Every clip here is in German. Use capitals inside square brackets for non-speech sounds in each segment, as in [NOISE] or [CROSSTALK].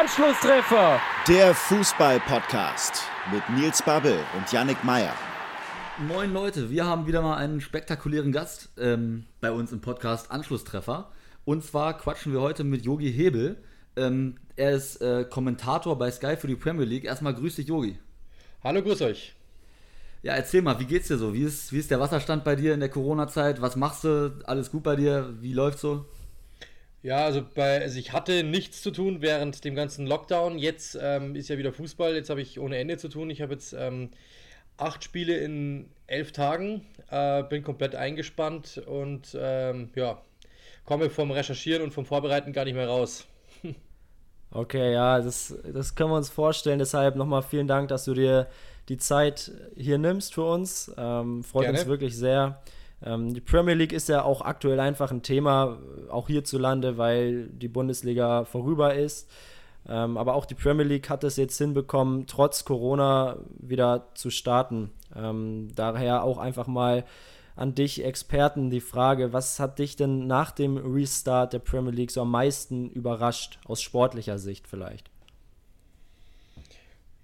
Anschlusstreffer. Der Fußball-Podcast mit Nils Babbel und Yannick Meyer. Moin Leute, wir haben wieder mal einen spektakulären Gast ähm, bei uns im Podcast Anschlusstreffer. Und zwar quatschen wir heute mit Yogi Hebel. Ähm, er ist äh, Kommentator bei Sky für die Premier League. Erstmal grüß dich, Yogi. Hallo, grüß euch. Ja, erzähl mal, wie geht's dir so? Wie ist, wie ist der Wasserstand bei dir in der Corona-Zeit? Was machst du? Alles gut bei dir? Wie läuft's so? Ja, also, bei, also ich hatte nichts zu tun während dem ganzen Lockdown. Jetzt ähm, ist ja wieder Fußball. Jetzt habe ich ohne Ende zu tun. Ich habe jetzt ähm, acht Spiele in elf Tagen. Äh, bin komplett eingespannt und ähm, ja, komme vom Recherchieren und vom Vorbereiten gar nicht mehr raus. [LAUGHS] Okay, ja, das, das können wir uns vorstellen. Deshalb nochmal vielen Dank, dass du dir die Zeit hier nimmst für uns. Ähm, freut Gerne. uns wirklich sehr. Ähm, die Premier League ist ja auch aktuell einfach ein Thema, auch hierzulande, weil die Bundesliga vorüber ist. Ähm, aber auch die Premier League hat es jetzt hinbekommen, trotz Corona wieder zu starten. Ähm, daher auch einfach mal an dich, Experten, die Frage, was hat dich denn nach dem Restart der Premier League so am meisten überrascht, aus sportlicher Sicht vielleicht?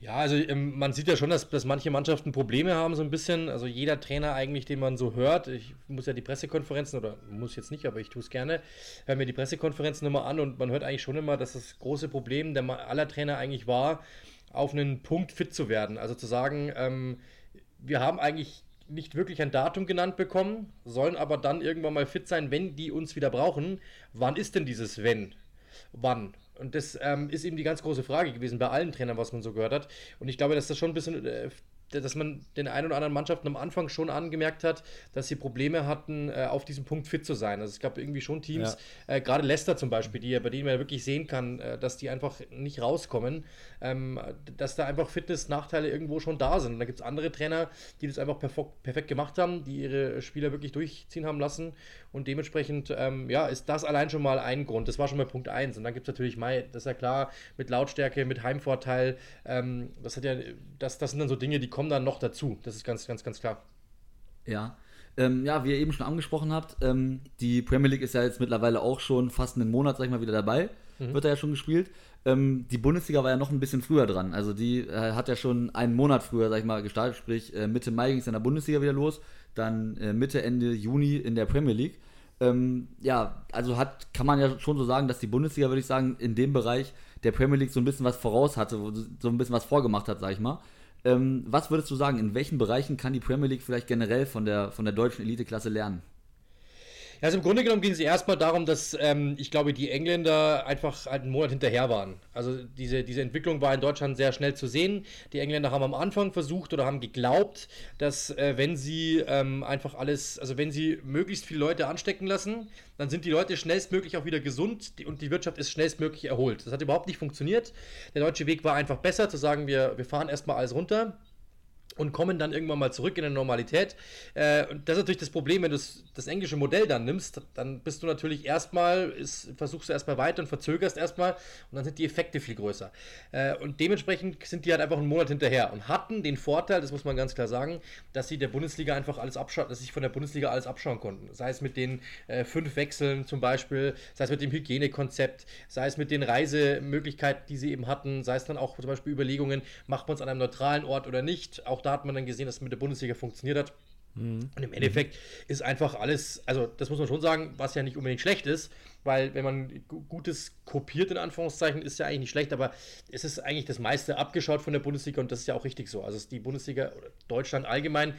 Ja, also ähm, man sieht ja schon, dass, dass manche Mannschaften Probleme haben, so ein bisschen. Also jeder Trainer eigentlich, den man so hört, ich muss ja die Pressekonferenzen, oder muss jetzt nicht, aber ich tue es gerne, höre mir die Pressekonferenzen immer an und man hört eigentlich schon immer, dass das große Problem der aller Trainer eigentlich war, auf einen Punkt fit zu werden. Also zu sagen, ähm, wir haben eigentlich nicht wirklich ein Datum genannt bekommen, sollen aber dann irgendwann mal fit sein, wenn die uns wieder brauchen. Wann ist denn dieses Wenn? Wann? Und das ähm, ist eben die ganz große Frage gewesen bei allen Trainern, was man so gehört hat. Und ich glaube, dass das schon ein bisschen äh, dass man den ein oder anderen Mannschaften am Anfang schon angemerkt hat, dass sie Probleme hatten, äh, auf diesem Punkt fit zu sein. Also es gab irgendwie schon Teams, ja. äh, gerade Leicester zum Beispiel, die, bei denen man wirklich sehen kann, äh, dass die einfach nicht rauskommen, ähm, dass da einfach Fitness-Nachteile irgendwo schon da sind. Und da gibt es andere Trainer, die das einfach perfekt gemacht haben, die ihre Spieler wirklich durchziehen haben lassen. Und dementsprechend, ähm, ja, ist das allein schon mal ein Grund. Das war schon mal Punkt 1. Und dann gibt es natürlich, Mai, das ist ja klar, mit Lautstärke, mit Heimvorteil. Ähm, das hat ja, das, das sind dann so Dinge, die kommen dann noch dazu. Das ist ganz, ganz, ganz klar. Ja. Ähm, ja, wie ihr eben schon angesprochen habt, ähm, die Premier League ist ja jetzt mittlerweile auch schon fast einen Monat, sag ich mal, wieder dabei. Mhm. Wird da ja schon gespielt. Ähm, die Bundesliga war ja noch ein bisschen früher dran. Also die äh, hat ja schon einen Monat früher, sag ich mal, gestartet. Sprich, äh, Mitte Mai ging es in der Bundesliga wieder los. Dann äh, Mitte, Ende Juni in der Premier League. Ähm, ja, also hat, kann man ja schon so sagen, dass die Bundesliga, würde ich sagen, in dem Bereich der Premier League so ein bisschen was voraus hatte, so ein bisschen was vorgemacht hat, sag ich mal. Ähm, was würdest du sagen, in welchen Bereichen kann die Premier League vielleicht generell von der, von der deutschen Eliteklasse lernen? Also im Grunde genommen ging es erstmal darum, dass ähm, ich glaube, die Engländer einfach halt einen Monat hinterher waren. Also diese, diese Entwicklung war in Deutschland sehr schnell zu sehen. Die Engländer haben am Anfang versucht oder haben geglaubt, dass äh, wenn sie ähm, einfach alles, also wenn sie möglichst viele Leute anstecken lassen, dann sind die Leute schnellstmöglich auch wieder gesund und die Wirtschaft ist schnellstmöglich erholt. Das hat überhaupt nicht funktioniert. Der deutsche Weg war einfach besser, zu sagen, wir, wir fahren erstmal alles runter und kommen dann irgendwann mal zurück in die Normalität. Äh, und das ist natürlich das Problem, wenn du das englische Modell dann nimmst, dann bist du natürlich erstmal, ist, versuchst du erstmal weiter und verzögerst erstmal und dann sind die Effekte viel größer. Äh, und dementsprechend sind die halt einfach einen Monat hinterher und hatten den Vorteil, das muss man ganz klar sagen, dass sie der Bundesliga einfach alles abschauen, dass sich von der Bundesliga alles abschauen konnten. Sei es mit den äh, fünf Wechseln zum Beispiel, sei es mit dem Hygienekonzept, sei es mit den Reisemöglichkeiten, die sie eben hatten, sei es dann auch zum Beispiel Überlegungen, macht man es an einem neutralen Ort oder nicht. Auch da hat man dann gesehen, dass es mit der Bundesliga funktioniert hat. Mhm. Und im Endeffekt ist einfach alles, also das muss man schon sagen, was ja nicht unbedingt schlecht ist, weil wenn man Gutes kopiert, in Anführungszeichen, ist ja eigentlich nicht schlecht, aber es ist eigentlich das meiste abgeschaut von der Bundesliga und das ist ja auch richtig so. Also die Bundesliga oder Deutschland allgemein,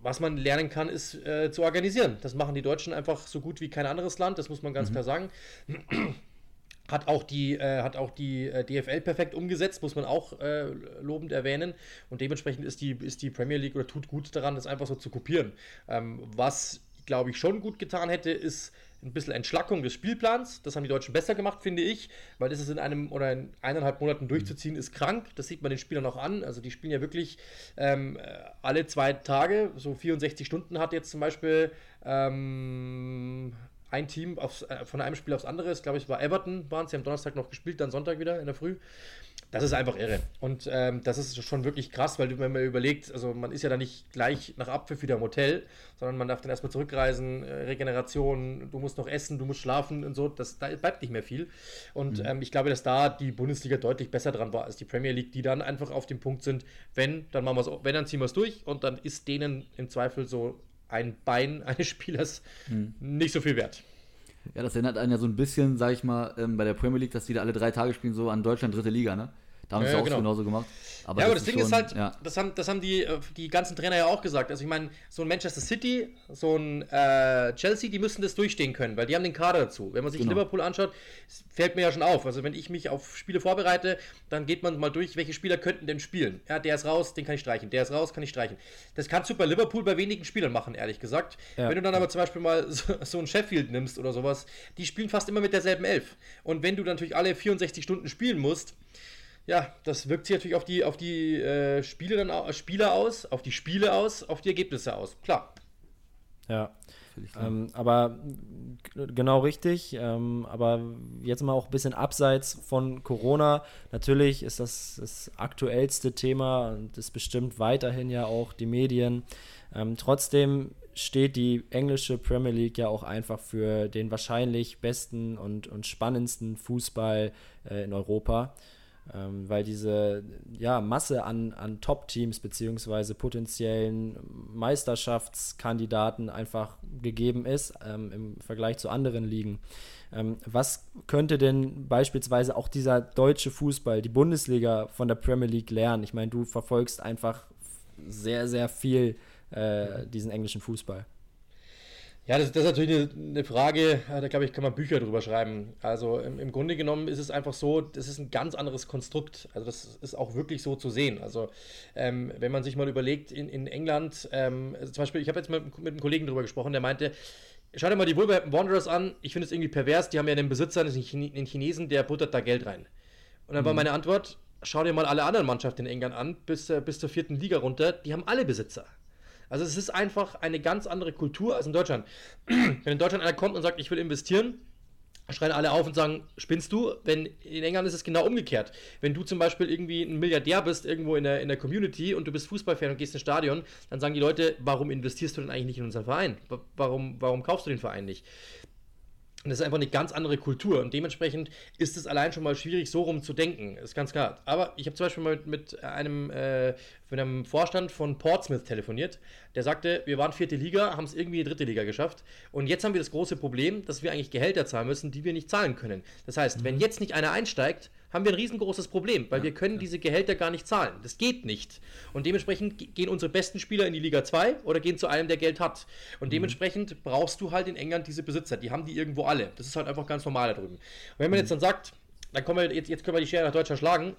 was man lernen kann, ist äh, zu organisieren. Das machen die Deutschen einfach so gut wie kein anderes Land, das muss man ganz mhm. klar sagen. Hat auch die, äh, hat auch die äh, DFL perfekt umgesetzt, muss man auch äh, lobend erwähnen. Und dementsprechend ist die, ist die Premier League oder tut gut daran, das einfach so zu kopieren. Ähm, was, glaube ich, schon gut getan hätte, ist ein bisschen Entschlackung des Spielplans. Das haben die Deutschen besser gemacht, finde ich, weil das ist in einem oder in eineinhalb Monaten durchzuziehen, ist krank. Das sieht man den Spielern auch an. Also die spielen ja wirklich ähm, alle zwei Tage, so 64 Stunden hat jetzt zum Beispiel ähm, ein Team aufs, äh, von einem Spiel aufs andere. Ich glaube, es war Everton, waren sie am Donnerstag noch gespielt, dann Sonntag wieder in der Früh. Das ist einfach irre. Und ähm, das ist schon wirklich krass, weil wenn man überlegt, also man ist ja da nicht gleich nach Abpfiff wieder im Hotel, sondern man darf dann erstmal zurückreisen, äh, Regeneration, du musst noch essen, du musst schlafen und so, das, da bleibt nicht mehr viel. Und mhm. ähm, ich glaube, dass da die Bundesliga deutlich besser dran war als die Premier League, die dann einfach auf dem Punkt sind, wenn, dann machen wir es, wenn, dann ziehen wir es durch und dann ist denen im Zweifel so ein Bein eines Spielers mhm. nicht so viel wert. Ja, das erinnert einen ja so ein bisschen, sag ich mal, ähm, bei der Premier League, dass die da alle drei Tage spielen, so an Deutschland dritte Liga, ne? Da haben sie ja, auch genau. genauso gemacht. Aber ja, aber das, das Ding schon, ist halt, ja. das, haben, das haben die, äh, die ganzen Trainer ja auch gesagt. Also ich meine, so ein Manchester City, so ein äh, Chelsea, die müssen das durchstehen können, weil die haben den Kader dazu. Wenn man sich genau. Liverpool anschaut, fällt mir ja schon auf. Also wenn ich mich auf Spiele vorbereite, dann geht man mal durch, welche Spieler könnten denn spielen. Ja, der ist raus, den kann ich streichen. Der ist raus, kann ich streichen. Das kannst du bei Liverpool bei wenigen Spielern machen, ehrlich gesagt. Ja. Wenn du dann aber zum Beispiel mal so, so ein Sheffield nimmst oder sowas, die spielen fast immer mit derselben Elf. Und wenn du natürlich alle 64 Stunden spielen musst, ja, das wirkt sich natürlich auf die, auf die äh, Spiele dann, Spieler aus, auf die Spiele aus, auf die Ergebnisse aus. Klar. Ja. Ähm, aber genau richtig. Ähm, aber jetzt mal auch ein bisschen abseits von Corona. Natürlich ist das das aktuellste Thema und ist bestimmt weiterhin ja auch die Medien. Ähm, trotzdem steht die englische Premier League ja auch einfach für den wahrscheinlich besten und, und spannendsten Fußball äh, in Europa ähm, weil diese ja, Masse an, an Top-Teams beziehungsweise potenziellen Meisterschaftskandidaten einfach gegeben ist ähm, im Vergleich zu anderen Ligen. Ähm, was könnte denn beispielsweise auch dieser deutsche Fußball, die Bundesliga von der Premier League lernen? Ich meine, du verfolgst einfach sehr, sehr viel äh, diesen englischen Fußball. Ja, das, das, ist natürlich eine, eine Frage, da glaube ich, kann man Bücher drüber schreiben. Also im, im, Grunde genommen ist es einfach so, das ist ein ganz anderes Konstrukt. Also das ist auch wirklich so zu sehen. Also ähm, wenn man sich mal überlegt, in, in England, ähm, also zum Beispiel, ich habe jetzt mit, mit einem Kollegen drüber gesprochen, der meinte, schau dir mal die Wolverhampton Wanderers an, ich finde es irgendwie pervers, die haben ja den Besitzer, den Chinesen, der buttert da Geld rein. Und dann mhm. war meine Antwort, schau dir mal alle anderen Mannschaften in England an, bis, äh, bis zur vierten Liga runter, die haben alle Besitzer. Also es ist einfach eine ganz andere Kultur als in Deutschland. [CLEARS THROAT] Wenn in Deutschland einer kommt und sagt, ich will investieren, schreien alle auf und sagen, spinnst du? Wenn in England ist es genau umgekehrt. Wenn du zum Beispiel irgendwie ein Milliardär bist irgendwo in der, in der Community und du bist Fußballfan und gehst ins Stadion, dann sagen die Leute, warum investierst du denn eigentlich nicht in unseren Verein? Warum, warum kaufst du den Verein nicht? Und das ist einfach eine ganz andere Kultur. Und dementsprechend ist es allein schon mal schwierig, so rum zu denken. Ist ganz klar. Aber ich habe zum Beispiel mal mit, mit einem, äh, mit einem Vorstand von Portsmouth telefoniert. Der sagte, wir waren vierte Liga, haben es irgendwie in die dritte Liga geschafft. Und jetzt haben wir das große Problem, dass wir eigentlich Gehälter zahlen müssen, die wir nicht zahlen können. Das heißt, mhm. wenn jetzt nicht einer einsteigt, haben wir ein riesengroßes Problem, weil ja, wir können ja. diese Gehälter gar nicht zahlen. Das geht nicht. Und dementsprechend gehen unsere besten Spieler in die Liga 2 oder gehen zu einem, der Geld hat. Und mhm. dementsprechend brauchst du halt in England diese Besitzer. Die haben die irgendwo alle. Das ist halt einfach ganz normal da drüben. Und wenn man mhm. jetzt dann sagt, dann kommen wir, jetzt, jetzt können wir die Schere nach Deutschland schlagen,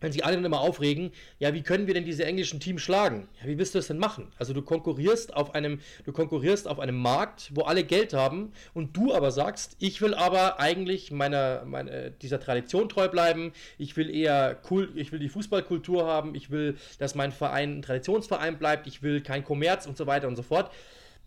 wenn sich alle dann immer aufregen, ja, wie können wir denn diese englischen Teams schlagen? Ja, wie willst du das denn machen? Also du konkurrierst auf einem, du konkurrierst auf einem Markt, wo alle Geld haben und du aber sagst, ich will aber eigentlich meiner, meiner dieser Tradition treu bleiben, ich will eher cool, ich will die Fußballkultur haben, ich will, dass mein Verein ein Traditionsverein bleibt, ich will kein Kommerz und so weiter und so fort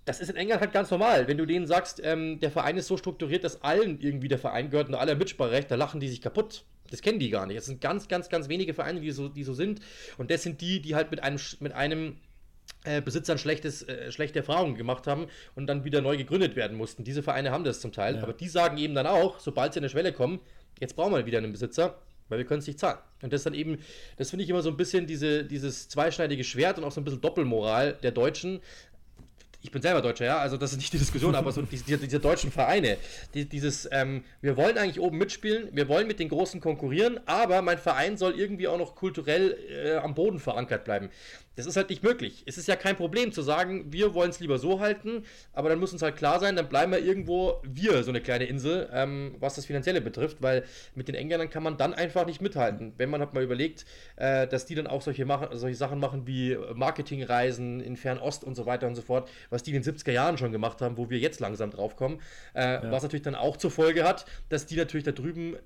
das ist in England halt ganz normal. Wenn du denen sagst, ähm, der Verein ist so strukturiert, dass allen irgendwie der Verein gehört und alle Mitspracherecht, da lachen die sich kaputt. Das kennen die gar nicht. Es sind ganz, ganz, ganz wenige Vereine, die so, die so sind. Und das sind die, die halt mit einem, mit einem äh, Besitzern schlechtes, äh, schlechte Erfahrungen gemacht haben und dann wieder neu gegründet werden mussten. Diese Vereine haben das zum Teil, ja. aber die sagen eben dann auch, sobald sie an eine Schwelle kommen, jetzt brauchen wir wieder einen Besitzer, weil wir können es nicht zahlen. Und das dann eben, das finde ich immer so ein bisschen diese, dieses zweischneidige Schwert und auch so ein bisschen Doppelmoral der Deutschen, ich bin selber Deutscher, ja, also das ist nicht die Diskussion, aber so [LAUGHS] diese, diese deutschen Vereine, die, dieses, ähm, wir wollen eigentlich oben mitspielen, wir wollen mit den Großen konkurrieren, aber mein Verein soll irgendwie auch noch kulturell äh, am Boden verankert bleiben. Das ist halt nicht möglich. Es ist ja kein Problem zu sagen, wir wollen es lieber so halten, aber dann muss uns halt klar sein, dann bleiben wir irgendwo wir, so eine kleine Insel, ähm, was das Finanzielle betrifft, weil mit den Engländern kann man dann einfach nicht mithalten. Wenn man hat mal überlegt, äh, dass die dann auch solche, machen, solche Sachen machen wie Marketingreisen in Fernost und so weiter und so fort, was die in den 70er Jahren schon gemacht haben, wo wir jetzt langsam drauf kommen, äh, ja. was natürlich dann auch zur Folge hat, dass die natürlich da drüben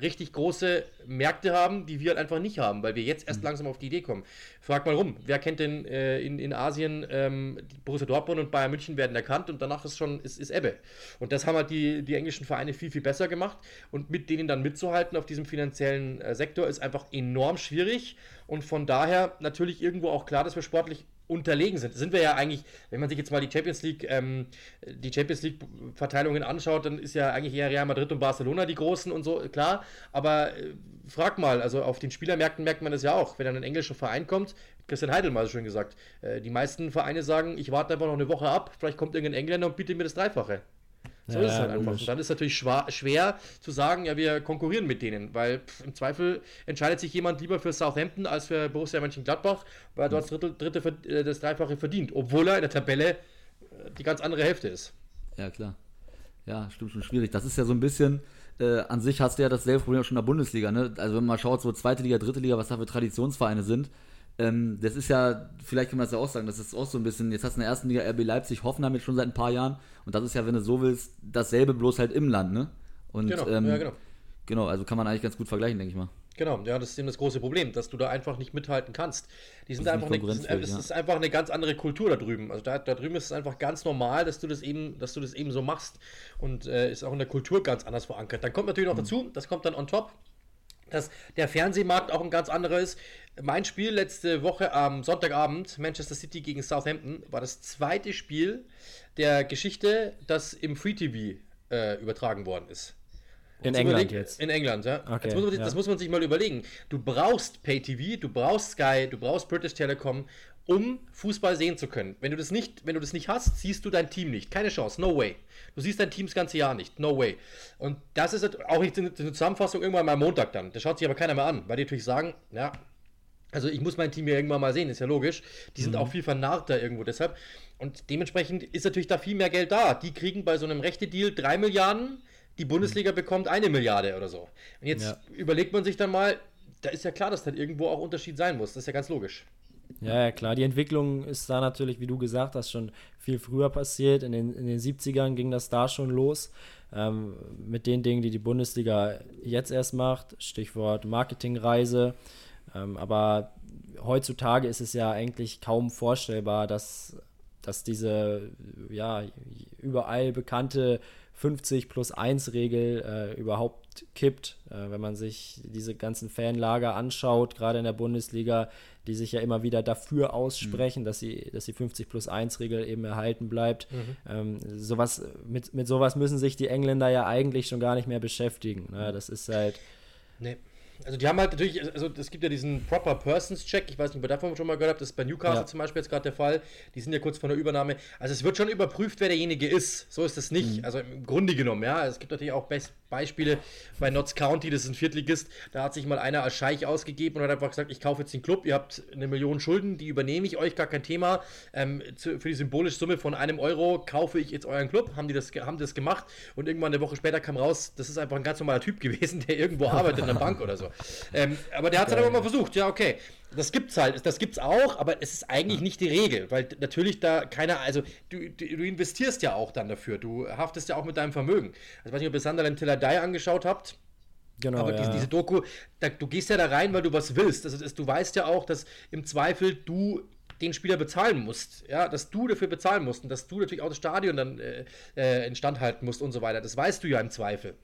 richtig große Märkte haben, die wir halt einfach nicht haben, weil wir jetzt erst mhm. langsam auf die Idee kommen. Frag mal rum, wer kennt denn äh, in, in Asien ähm, Borussia Dortmund und Bayern München werden erkannt und danach ist schon ist, ist Ebbe. Und das haben halt die, die englischen Vereine viel, viel besser gemacht und mit denen dann mitzuhalten auf diesem finanziellen äh, Sektor ist einfach enorm schwierig und von daher natürlich irgendwo auch klar, dass wir sportlich unterlegen sind. Sind wir ja eigentlich, wenn man sich jetzt mal die Champions League, ähm, die Champions League Verteilungen anschaut, dann ist ja eigentlich eher Real Madrid und Barcelona die großen und so, klar. Aber äh, frag mal, also auf den Spielermärkten merkt man das ja auch. Wenn dann ein englischer Verein kommt, Christian Heidel mal so schön gesagt, äh, die meisten Vereine sagen, ich warte einfach noch eine Woche ab, vielleicht kommt irgendein Engländer und bietet mir das Dreifache. So ja, ist es halt einfach. Und dann ist es natürlich schwer zu sagen, ja, wir konkurrieren mit denen, weil pff, im Zweifel entscheidet sich jemand lieber für Southampton als für Borussia Mönchengladbach, weil er dort das, dritte, dritte, äh, das Dreifache verdient, obwohl er in der Tabelle äh, die ganz andere Hälfte ist. Ja, klar. Ja, stimmt schon schwierig. Das ist ja so ein bisschen, äh, an sich hast du ja dasselbe Problem schon in der Bundesliga, ne? Also wenn man schaut, so zweite Liga, dritte Liga, was da für Traditionsvereine sind, ähm, das ist ja, vielleicht kann man das ja auch sagen, das ist auch so ein bisschen, jetzt hast du in der ersten Liga RB Leipzig, Hoffenheim jetzt schon seit ein paar Jahren und das ist ja, wenn du so willst, dasselbe bloß halt im Land, ne? Und, genau, ähm, ja, genau. Genau, also kann man eigentlich ganz gut vergleichen, denke ich mal. Genau, ja, das ist eben das große Problem, dass du da einfach nicht mithalten kannst. Die sind einfach eine, sind, es ja. ist einfach eine ganz andere Kultur da drüben. Also da, da drüben ist es einfach ganz normal, dass du das eben, dass du das eben so machst und äh, ist auch in der Kultur ganz anders verankert. Dann kommt natürlich noch mhm. dazu, das kommt dann on top, dass der Fernsehmarkt auch ein ganz anderer ist. Mein Spiel letzte Woche am Sonntagabend, Manchester City gegen Southampton, war das zweite Spiel der Geschichte, das im Free TV äh, übertragen worden ist. In England jetzt. In England, ja. Okay, das, muss man, ja. das muss man sich mal überlegen. Du brauchst Pay TV, du brauchst Sky, du brauchst British Telecom, um Fußball sehen zu können. Wenn du das nicht, wenn du das nicht hast, siehst du dein Team nicht. Keine Chance, no way. Du siehst dein Team das ganze Jahr nicht, no way. Und das ist auch nicht eine Zusammenfassung irgendwann mal am Montag dann. Das schaut sich aber keiner mehr an, weil die natürlich sagen, ja, also ich muss mein Team ja irgendwann mal sehen, ist ja logisch. Die sind mhm. auch viel vernarrter irgendwo deshalb. Und dementsprechend ist natürlich da viel mehr Geld da. Die kriegen bei so einem Rechte-Deal 3 Milliarden, die Bundesliga mhm. bekommt eine Milliarde oder so. Und jetzt ja. überlegt man sich dann mal, da ist ja klar, dass dann irgendwo auch Unterschied sein muss. Das ist ja ganz logisch. Ja, ja, klar. Die Entwicklung ist da natürlich, wie du gesagt hast, schon viel früher passiert. In den, in den 70ern ging das da schon los. Ähm, mit den Dingen, die die Bundesliga jetzt erst macht. Stichwort Marketingreise. Ähm, aber heutzutage ist es ja eigentlich kaum vorstellbar, dass, dass diese ja, überall bekannte 50 plus 1 Regel äh, überhaupt kippt. Äh, wenn man sich diese ganzen Fanlager anschaut, gerade in der Bundesliga, die sich ja immer wieder dafür aussprechen, mhm. dass, sie, dass die 50 plus 1 Regel eben erhalten bleibt. Mhm. Ähm, sowas, mit, mit sowas müssen sich die Engländer ja eigentlich schon gar nicht mehr beschäftigen. Ne? Das ist halt. Nee. Also die haben halt natürlich, also es gibt ja diesen Proper Persons Check, ich weiß nicht, ob ihr davon schon mal gehört habt, das ist bei Newcastle ja. zum Beispiel jetzt gerade der Fall, die sind ja kurz vor der Übernahme. Also es wird schon überprüft, wer derjenige ist, so ist es nicht. Mhm. Also im Grunde genommen, ja, es gibt natürlich auch Best Beispiele bei Notts County, das ist ein Viertligist, da hat sich mal einer als Scheich ausgegeben und hat einfach gesagt, ich kaufe jetzt den Club, ihr habt eine Million Schulden, die übernehme ich euch, gar kein Thema. Ähm, zu, für die symbolische Summe von einem Euro kaufe ich jetzt euren Club, haben die das, haben das gemacht und irgendwann eine Woche später kam raus, das ist einfach ein ganz normaler Typ [LAUGHS] gewesen, der irgendwo arbeitet in der Bank oder so. Ähm, aber der hat es dann aber mal versucht, ja, okay. Das gibt's halt, das gibt's auch, aber es ist eigentlich nicht die Regel, weil natürlich da keiner, also du, du, investierst ja auch dann dafür, du haftest ja auch mit deinem Vermögen. Also, ich weiß nicht, ob ihr Sunderland Tiller Die angeschaut habt. Genau, aber ja. diese, diese, Doku, da, du gehst ja da rein, weil du was willst. Also, das, du weißt ja auch, dass im Zweifel du den Spieler bezahlen musst, ja, dass du dafür bezahlen musst und dass du natürlich auch das Stadion dann äh, äh, instand halten musst und so weiter. Das weißt du ja im Zweifel.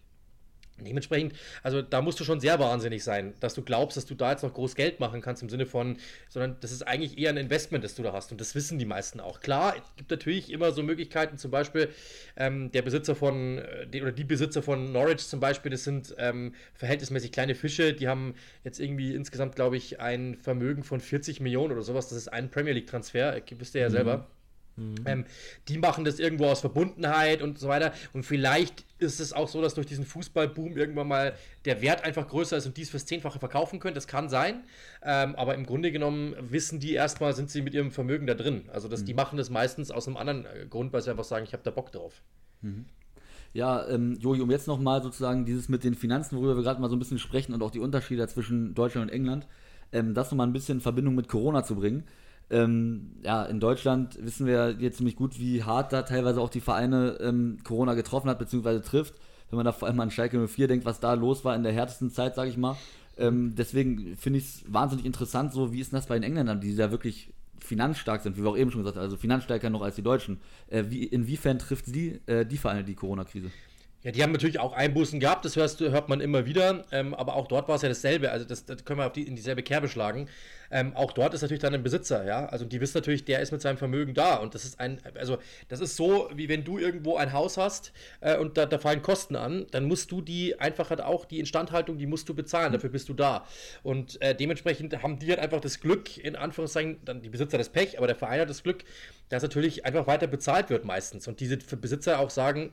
Dementsprechend, also da musst du schon sehr wahnsinnig sein, dass du glaubst, dass du da jetzt noch groß Geld machen kannst im Sinne von, sondern das ist eigentlich eher ein Investment, das du da hast und das wissen die meisten auch. Klar, es gibt natürlich immer so Möglichkeiten, zum Beispiel ähm, der Besitzer von, äh, die, oder die Besitzer von Norwich zum Beispiel, das sind ähm, verhältnismäßig kleine Fische, die haben jetzt irgendwie insgesamt, glaube ich, ein Vermögen von 40 Millionen oder sowas, das ist ein Premier League Transfer, wisst ihr ja mhm. selber. Mhm. Ähm, die machen das irgendwo aus Verbundenheit und so weiter. Und vielleicht ist es auch so, dass durch diesen Fußballboom irgendwann mal der Wert einfach größer ist und dies fürs Zehnfache verkaufen können. Das kann sein. Ähm, aber im Grunde genommen wissen die erstmal, sind sie mit ihrem Vermögen da drin. Also das, mhm. die machen das meistens aus einem anderen äh, Grund, weil sie einfach sagen, ich habe da Bock drauf. Mhm. Ja, ähm, Joji, um jetzt nochmal sozusagen dieses mit den Finanzen, worüber wir gerade mal so ein bisschen sprechen und auch die Unterschiede zwischen Deutschland und England, ähm, das nochmal ein bisschen in Verbindung mit Corona zu bringen. Ähm, ja, in Deutschland wissen wir jetzt ziemlich gut, wie hart da teilweise auch die Vereine ähm, Corona getroffen hat, beziehungsweise trifft. wenn man da vor allem an Schalke 04 denkt, was da los war in der härtesten Zeit, sage ich mal. Ähm, deswegen finde ich es wahnsinnig interessant, so wie ist das bei den Engländern, die ja wirklich finanzstark sind, wie wir auch eben schon gesagt haben, also finanzstärker noch als die Deutschen. Äh, wie, inwiefern trifft sie äh, die Vereine die Corona-Krise? Ja, die haben natürlich auch Einbußen gehabt, das hörst, hört man immer wieder, ähm, aber auch dort war es ja dasselbe, also das, das können wir auf die, in dieselbe Kerbe schlagen. Ähm, auch dort ist natürlich dann ein Besitzer, ja, also die wissen natürlich, der ist mit seinem Vermögen da und das ist ein, also das ist so, wie wenn du irgendwo ein Haus hast äh, und da, da, fallen Kosten an, dann musst du die einfach halt auch, die Instandhaltung, die musst du bezahlen, dafür bist du da. Und äh, dementsprechend haben die halt einfach das Glück, in Anführungszeichen, dann die Besitzer das Pech, aber der Verein hat das Glück, dass natürlich einfach weiter bezahlt wird meistens. Und diese Besitzer auch sagen,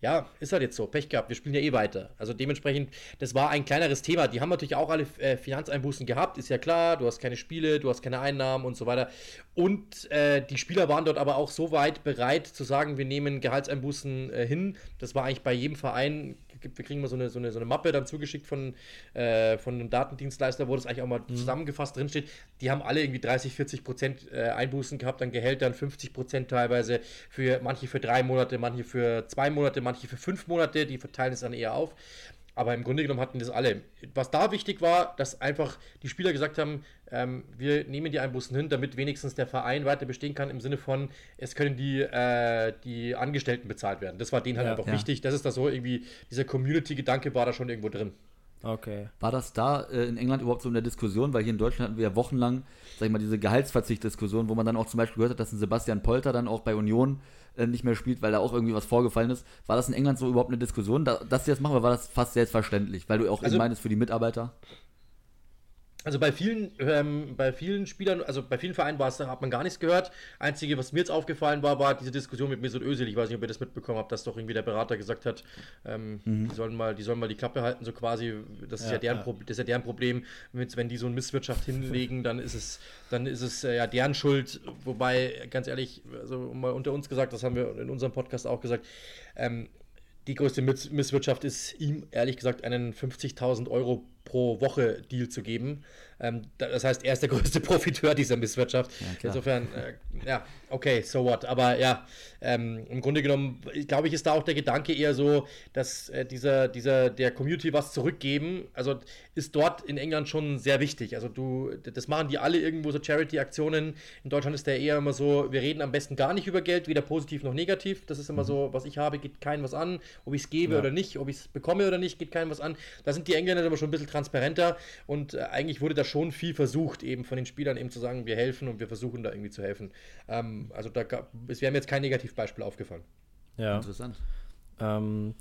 ja, ist halt jetzt so, Pech gehabt, wir spielen ja eh weiter. Also dementsprechend, das war ein kleineres Thema. Die haben natürlich auch alle äh, Finanzeinbußen gehabt, ist ja klar, du hast keine Spiele, du hast keine Einnahmen und so weiter. Und äh, die Spieler waren dort aber auch so weit bereit zu sagen, wir nehmen Gehaltseinbußen äh, hin. Das war eigentlich bei jedem Verein wir kriegen mal so eine, so eine, so eine Mappe dann zugeschickt von, äh, von einem Datendienstleister, wo das eigentlich auch mal mhm. zusammengefasst drinsteht. Die haben alle irgendwie 30, 40 Prozent äh, Einbußen gehabt an Gehältern, 50 Prozent teilweise für manche für drei Monate, manche für zwei Monate, manche für fünf Monate. Die verteilen es dann eher auf. Aber im Grunde genommen hatten das alle. Was da wichtig war, dass einfach die Spieler gesagt haben, ähm, wir nehmen die Einbußen hin, damit wenigstens der Verein weiter bestehen kann, im Sinne von, es können die, äh, die Angestellten bezahlt werden. Das war denen halt ja, einfach ja. wichtig. Das ist da so irgendwie, dieser Community-Gedanke war da schon irgendwo drin. Okay. War das da äh, in England überhaupt so in der Diskussion? Weil hier in Deutschland hatten wir ja wochenlang, sag ich mal, diese Gehaltsverzicht-Diskussion, wo man dann auch zum Beispiel gehört hat, dass ein Sebastian Polter dann auch bei Union äh, nicht mehr spielt, weil da auch irgendwie was vorgefallen ist. War das in England so überhaupt eine Diskussion, da, dass sie das machen, oder war das fast selbstverständlich? Weil du auch also, meinst für die Mitarbeiter? Also bei vielen, ähm, bei vielen Spielern, also bei vielen Vereinen war es, hat man gar nichts gehört. Einzige, was mir jetzt aufgefallen war, war diese Diskussion mit Mesut Özil. Ich weiß nicht, ob ihr das mitbekommen habt, dass doch irgendwie der Berater gesagt hat, ähm, mhm. die sollen mal, die sollen mal die Klappe halten, so quasi. Das ist ja, ja deren, ja. Pro das ist ja deren Problem. Wenn die so eine Misswirtschaft hinlegen, dann ist es, dann ist es äh, ja deren Schuld. Wobei, ganz ehrlich, also mal unter uns gesagt, das haben wir in unserem Podcast auch gesagt. Ähm, die größte Misswirtschaft ist ihm ehrlich gesagt einen 50.000 Euro pro Woche Deal zu geben. Ähm, das heißt, er ist der größte [LAUGHS] Profiteur dieser Misswirtschaft. Ja, Insofern, äh, ja, okay, so what. Aber ja, ähm, im Grunde genommen, glaube ich, ist da auch der Gedanke eher so, dass äh, dieser, dieser, der Community was zurückgeben, also ist dort in England schon sehr wichtig. Also du, das machen die alle irgendwo so Charity-Aktionen. In Deutschland ist der eher immer so, wir reden am besten gar nicht über Geld, weder positiv noch negativ. Das ist immer mhm. so, was ich habe, geht keinem was an. Ob ich es gebe ja. oder nicht, ob ich es bekomme oder nicht, geht keinem was an. Da sind die Engländer immer schon ein bisschen transparenter und äh, eigentlich wurde da schon viel versucht, eben von den Spielern eben zu sagen, wir helfen und wir versuchen da irgendwie zu helfen. Ähm, also da gab, es wäre mir jetzt kein Negativbeispiel aufgefallen. Ja. Interessant. Ähm,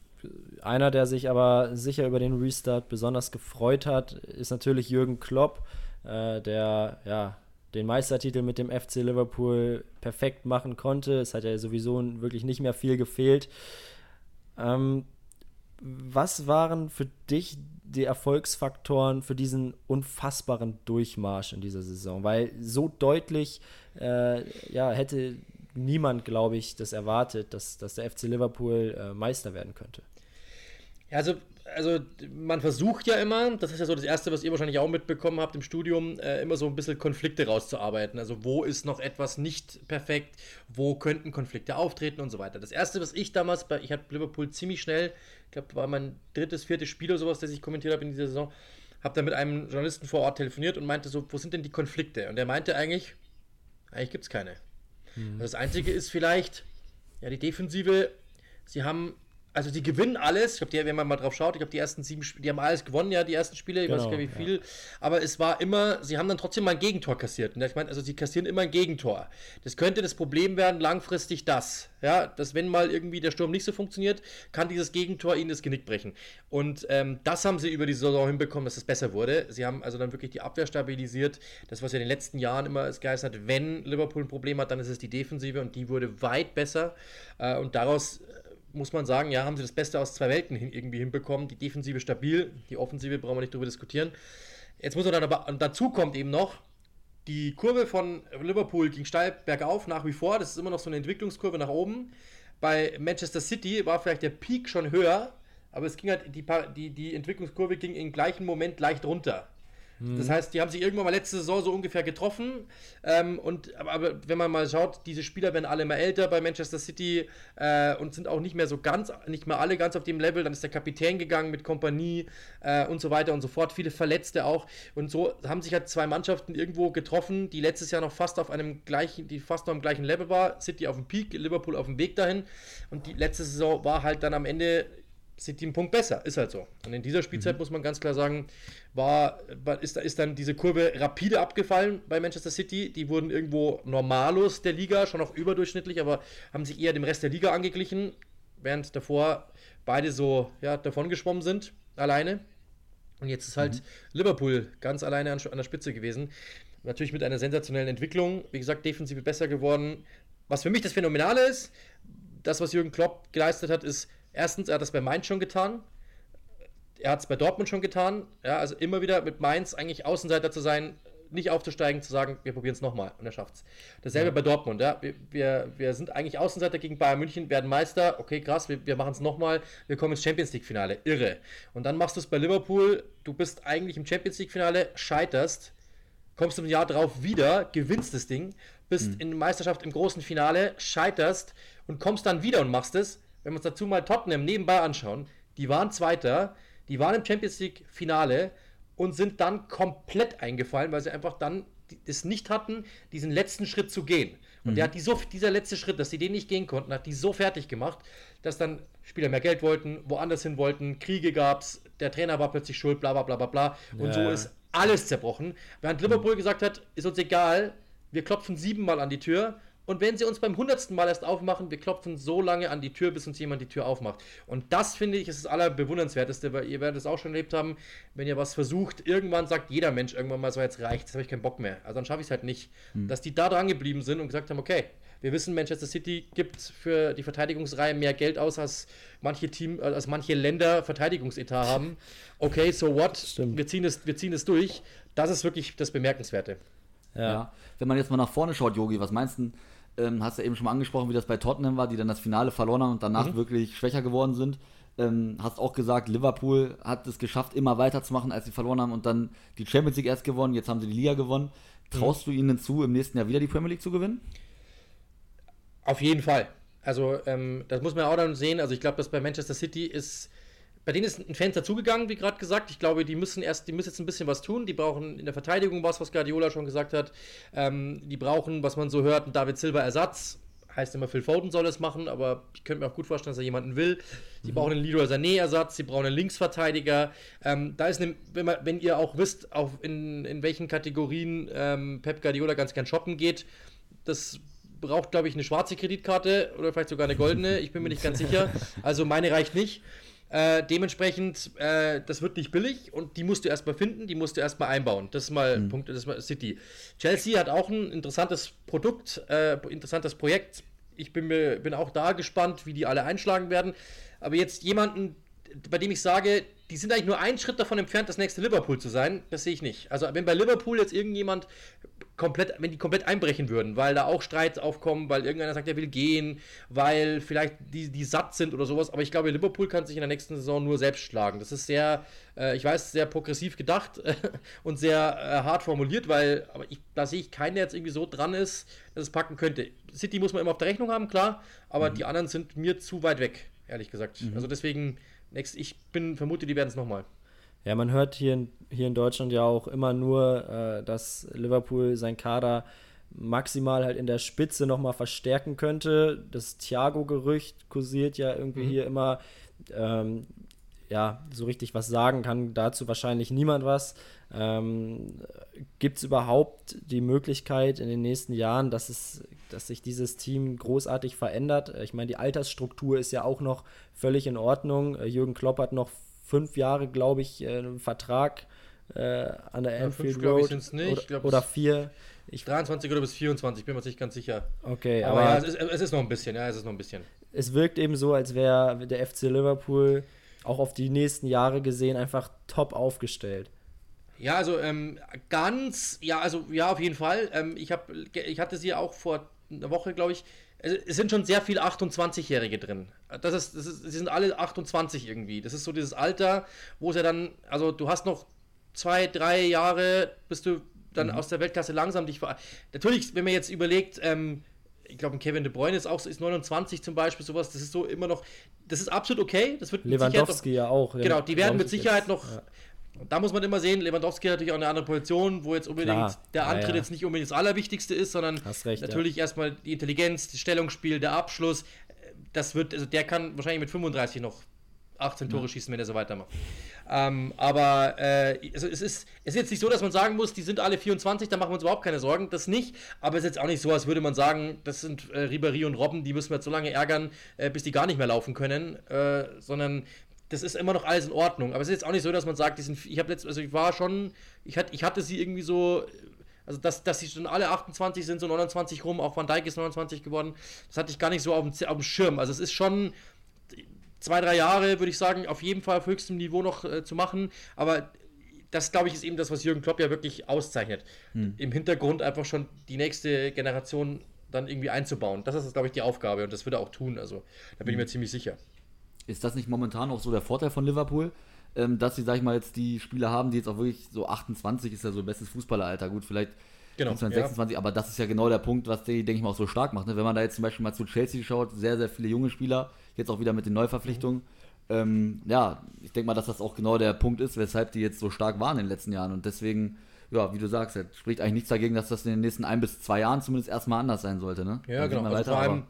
einer, der sich aber sicher über den Restart besonders gefreut hat, ist natürlich Jürgen Klopp, äh, der ja den Meistertitel mit dem FC Liverpool perfekt machen konnte. Es hat ja sowieso wirklich nicht mehr viel gefehlt. Ähm, was waren für dich die Erfolgsfaktoren für diesen unfassbaren Durchmarsch in dieser Saison? Weil so deutlich äh, ja, hätte niemand, glaube ich, das erwartet, dass, dass der FC Liverpool äh, Meister werden könnte. Ja, also also man versucht ja immer, das ist ja so das Erste, was ihr wahrscheinlich auch mitbekommen habt im Studium, äh, immer so ein bisschen Konflikte rauszuarbeiten. Also wo ist noch etwas nicht perfekt, wo könnten Konflikte auftreten und so weiter. Das Erste, was ich damals bei, ich hatte Liverpool ziemlich schnell, ich glaube, war mein drittes, viertes Spiel oder sowas, das ich kommentiert habe in dieser Saison, habe dann mit einem Journalisten vor Ort telefoniert und meinte so, wo sind denn die Konflikte? Und er meinte eigentlich, eigentlich gibt es keine. Mhm. Das Einzige ist vielleicht, ja, die Defensive, sie haben also die gewinnen alles. Ich glaube, wenn man mal drauf schaut, ich glaube, die ersten sieben Spiele, die haben alles gewonnen, ja, die ersten Spiele, ich genau, weiß nicht mehr wie viel. Ja. Aber es war immer, sie haben dann trotzdem mal ein Gegentor kassiert. Und ich meine, also sie kassieren immer ein Gegentor. Das könnte das Problem werden, langfristig das. Ja, dass wenn mal irgendwie der Sturm nicht so funktioniert, kann dieses Gegentor ihnen das Genick brechen. Und ähm, das haben sie über die Saison hinbekommen, dass es besser wurde. Sie haben also dann wirklich die Abwehr stabilisiert. Das, was ja in den letzten Jahren immer es geheißen hat, wenn Liverpool ein Problem hat, dann ist es die Defensive und die wurde weit besser. Äh, und daraus muss man sagen, ja, haben sie das Beste aus zwei Welten hin, irgendwie hinbekommen. Die Defensive stabil, die Offensive brauchen wir nicht darüber diskutieren. Jetzt muss man dann aber, dazu kommt eben noch, die Kurve von Liverpool ging steil bergauf nach wie vor. Das ist immer noch so eine Entwicklungskurve nach oben. Bei Manchester City war vielleicht der Peak schon höher, aber es ging halt, die, die, die Entwicklungskurve ging im gleichen Moment leicht runter. Das heißt, die haben sich irgendwann mal letzte Saison so ungefähr getroffen. Ähm, und, aber, aber, wenn man mal schaut, diese Spieler werden alle immer älter bei Manchester City äh, und sind auch nicht mehr so ganz, nicht mehr alle ganz auf dem Level. Dann ist der Kapitän gegangen mit Kompanie äh, und so weiter und so fort. Viele Verletzte auch. Und so haben sich halt zwei Mannschaften irgendwo getroffen, die letztes Jahr noch fast auf einem gleichen, die fast noch am gleichen Level war. City auf dem Peak, Liverpool auf dem Weg dahin. Und die letzte Saison war halt dann am Ende sind die einen Punkt besser. Ist halt so. Und in dieser Spielzeit mhm. muss man ganz klar sagen, war, ist, ist dann diese Kurve rapide abgefallen bei Manchester City. Die wurden irgendwo normalos der Liga, schon auch überdurchschnittlich, aber haben sich eher dem Rest der Liga angeglichen, während davor beide so ja, davon geschwommen sind, alleine. Und jetzt ist halt mhm. Liverpool ganz alleine an, an der Spitze gewesen. Natürlich mit einer sensationellen Entwicklung. Wie gesagt, defensiv besser geworden. Was für mich das Phänomenale ist, das, was Jürgen Klopp geleistet hat, ist, Erstens, er hat das bei Mainz schon getan. Er hat es bei Dortmund schon getan. Ja, also immer wieder mit Mainz eigentlich Außenseiter zu sein, nicht aufzusteigen, zu sagen, wir probieren es nochmal und er schafft es. Dasselbe ja. bei Dortmund. Ja. Wir, wir, wir, sind eigentlich Außenseiter gegen Bayern München, werden Meister. Okay, krass, wir, wir machen es nochmal. Wir kommen ins Champions League-Finale. Irre. Und dann machst du es bei Liverpool. Du bist eigentlich im Champions League-Finale, scheiterst, kommst im Jahr drauf wieder, gewinnst das Ding, bist mhm. in der Meisterschaft im großen Finale, scheiterst und kommst dann wieder und machst es wenn wir uns dazu mal Tottenham nebenbei anschauen, die waren Zweiter, die waren im Champions League Finale und sind dann komplett eingefallen, weil sie einfach dann es nicht hatten, diesen letzten Schritt zu gehen. Und mhm. der hat die so, dieser letzte Schritt, dass sie den nicht gehen konnten, hat die so fertig gemacht, dass dann Spieler mehr Geld wollten, woanders hin wollten, Kriege gab es, der Trainer war plötzlich schuld, bla bla bla bla bla. Und ja. so ist alles zerbrochen. Während Liverpool mhm. gesagt hat, ist uns egal, wir klopfen siebenmal an die Tür und wenn sie uns beim hundertsten Mal erst aufmachen, wir klopfen so lange an die Tür, bis uns jemand die Tür aufmacht. Und das finde ich ist das allerbewundernswerteste, weil ihr werdet es auch schon erlebt haben, wenn ihr was versucht, irgendwann sagt jeder Mensch irgendwann mal so, jetzt reicht, jetzt habe ich keinen Bock mehr. Also dann schaffe ich es halt nicht. Hm. Dass die da dran geblieben sind und gesagt haben, okay, wir wissen, Manchester City gibt für die Verteidigungsreihe mehr Geld aus, als manche Team, als manche Länder Verteidigungsetat haben. Okay, so what? Wir ziehen, es, wir ziehen es durch. Das ist wirklich das Bemerkenswerte. Ja. ja. Wenn man jetzt mal nach vorne schaut, Yogi, was meinst du? Ähm, hast du eben schon mal angesprochen, wie das bei Tottenham war, die dann das Finale verloren haben und danach mhm. wirklich schwächer geworden sind. Ähm, hast auch gesagt, Liverpool hat es geschafft, immer weiterzumachen, als sie verloren haben und dann die Champions League erst gewonnen, jetzt haben sie die Liga gewonnen. Traust mhm. du ihnen zu, im nächsten Jahr wieder die Premier League zu gewinnen? Auf jeden Fall. Also, ähm, das muss man auch dann sehen. Also, ich glaube, dass bei Manchester City ist bei denen ist ein Fan dazugegangen, wie gerade gesagt. Ich glaube, die müssen erst, die müssen jetzt ein bisschen was tun. Die brauchen in der Verteidigung was, was Guardiola schon gesagt hat. Ähm, die brauchen, was man so hört, einen David Silva Ersatz. Heißt immer, Phil Foden soll es machen, aber ich könnte mir auch gut vorstellen, dass er jemanden will. Sie mhm. brauchen einen Leroy Sané-Ersatz, sie brauchen einen Linksverteidiger. Ähm, da ist eine, wenn, man, wenn, ihr auch wisst, auf in, in welchen Kategorien ähm, Pep Guardiola ganz gern shoppen geht, das braucht, glaube ich, eine schwarze Kreditkarte oder vielleicht sogar eine goldene. Ich bin mir nicht ganz sicher. [LAUGHS] Also meine reicht nicht. Äh, dementsprechend, äh, das wird nicht billig und die musst du erstmal finden, die musst du erstmal einbauen. Das ist mal mhm. Punkt, das ist mal City. Chelsea hat auch ein interessantes Produkt, äh, interessantes Projekt. Ich bin, mir, bin auch da gespannt, wie die alle einschlagen werden. Aber jetzt jemanden, bei dem ich sage, die sind eigentlich nur einen Schritt davon entfernt, das nächste Liverpool zu sein, das sehe ich nicht. Also wenn bei Liverpool jetzt irgendjemand komplett, wenn die komplett einbrechen würden, weil da auch Streits aufkommen, weil irgendeiner sagt, er will gehen, weil vielleicht die, die satt sind oder sowas. Aber ich glaube, Liverpool kann sich in der nächsten Saison nur selbst schlagen. Das ist sehr, äh, ich weiß, sehr progressiv gedacht [LAUGHS] und sehr äh, hart formuliert, weil aber ich, da sehe ich keinen, der jetzt irgendwie so dran ist, dass es packen könnte. City muss man immer auf der Rechnung haben, klar, aber mhm. die anderen sind mir zu weit weg, ehrlich gesagt. Mhm. Also deswegen, next, ich bin vermute, die werden es nochmal. Ja, man hört hier in, hier in Deutschland ja auch immer nur, äh, dass Liverpool sein Kader maximal halt in der Spitze nochmal verstärken könnte. Das Thiago-Gerücht kursiert ja irgendwie mhm. hier immer. Ähm, ja, so richtig was sagen kann dazu wahrscheinlich niemand was. Ähm, Gibt es überhaupt die Möglichkeit in den nächsten Jahren, dass, es, dass sich dieses Team großartig verändert? Ich meine, die Altersstruktur ist ja auch noch völlig in Ordnung. Äh, Jürgen Klopp hat noch fünf Jahre, glaube ich, äh, einen Vertrag äh, an der Anfield ja, fünf, Road. Nicht. Oder, glaub, oder vier. Ich 23 oder bis 24, bin mir nicht ganz sicher. Okay, aber, aber ja, es, ist, es, ist, noch ein bisschen, ja, es ist noch ein bisschen. Es wirkt eben so, als wäre der FC Liverpool auch auf die nächsten Jahre gesehen einfach top aufgestellt. Ja, also ähm, ganz, ja, also ja, auf jeden Fall. Ähm, ich, hab, ich hatte sie auch vor einer Woche, glaube ich, es sind schon sehr viele 28-Jährige drin. Das ist, das ist, sie sind alle 28 irgendwie. Das ist so dieses Alter, wo es ja dann, also du hast noch zwei, drei Jahre, bis du dann mhm. aus der Weltklasse langsam dich ver Natürlich, wenn man jetzt überlegt, ähm, ich glaube, Kevin De Bruyne ist auch ist 29 zum Beispiel, sowas, das ist so immer noch, das ist absolut okay. Das wird Lewandowski noch, ja auch. Genau, die werden mit Sicherheit jetzt, noch. Ja. Da muss man immer sehen, Lewandowski hat natürlich auch eine andere Position, wo jetzt unbedingt Klar. der Antritt ja, ja. jetzt nicht unbedingt das Allerwichtigste ist, sondern recht, natürlich erstmal die Intelligenz, das Stellungsspiel, der Abschluss. Das wird, also der kann wahrscheinlich mit 35 noch 18 Tore schießen, wenn er so weitermacht. Ähm, aber äh, also es, ist, es ist jetzt nicht so, dass man sagen muss, die sind alle 24, da machen wir uns überhaupt keine Sorgen. Das nicht. Aber es ist jetzt auch nicht so, als würde man sagen, das sind äh, Ribéry und Robben, die müssen wir jetzt so lange ärgern, äh, bis die gar nicht mehr laufen können. Äh, sondern das ist immer noch alles in Ordnung. Aber es ist jetzt auch nicht so, dass man sagt, die sind, ich habe jetzt, also ich war schon, ich hatte, ich hatte sie irgendwie so, also dass, dass sie schon alle 28 sind, so 29 rum, auch Van Dijk ist 29 geworden, das hatte ich gar nicht so auf dem, auf dem Schirm. Also es ist schon, zwei, drei Jahre, würde ich sagen, auf jeden Fall auf höchstem Niveau noch äh, zu machen. Aber das, glaube ich, ist eben das, was Jürgen Klopp ja wirklich auszeichnet. Hm. Im Hintergrund einfach schon die nächste Generation dann irgendwie einzubauen. Das ist, glaube ich, die Aufgabe und das wird er auch tun. Also da bin hm. ich mir ziemlich sicher. Ist das nicht momentan auch so der Vorteil von Liverpool? Ähm, dass sie, sag ich mal, jetzt die Spieler haben, die jetzt auch wirklich so 28 ist ja so bestes Fußballeralter. Gut, vielleicht Genau, 26, ja. aber das ist ja genau der Punkt, was die, denke ich mal, auch so stark macht. Ne? Wenn man da jetzt zum Beispiel mal zu Chelsea schaut, sehr, sehr viele junge Spieler, jetzt auch wieder mit den Neuverpflichtungen. Mhm. Ähm, ja, ich denke mal, dass das auch genau der Punkt ist, weshalb die jetzt so stark waren in den letzten Jahren. Und deswegen, ja, wie du sagst, spricht eigentlich nichts dagegen, dass das in den nächsten ein bis zwei Jahren zumindest erstmal anders sein sollte. Ne? Ja, Dann genau. Also vor allem,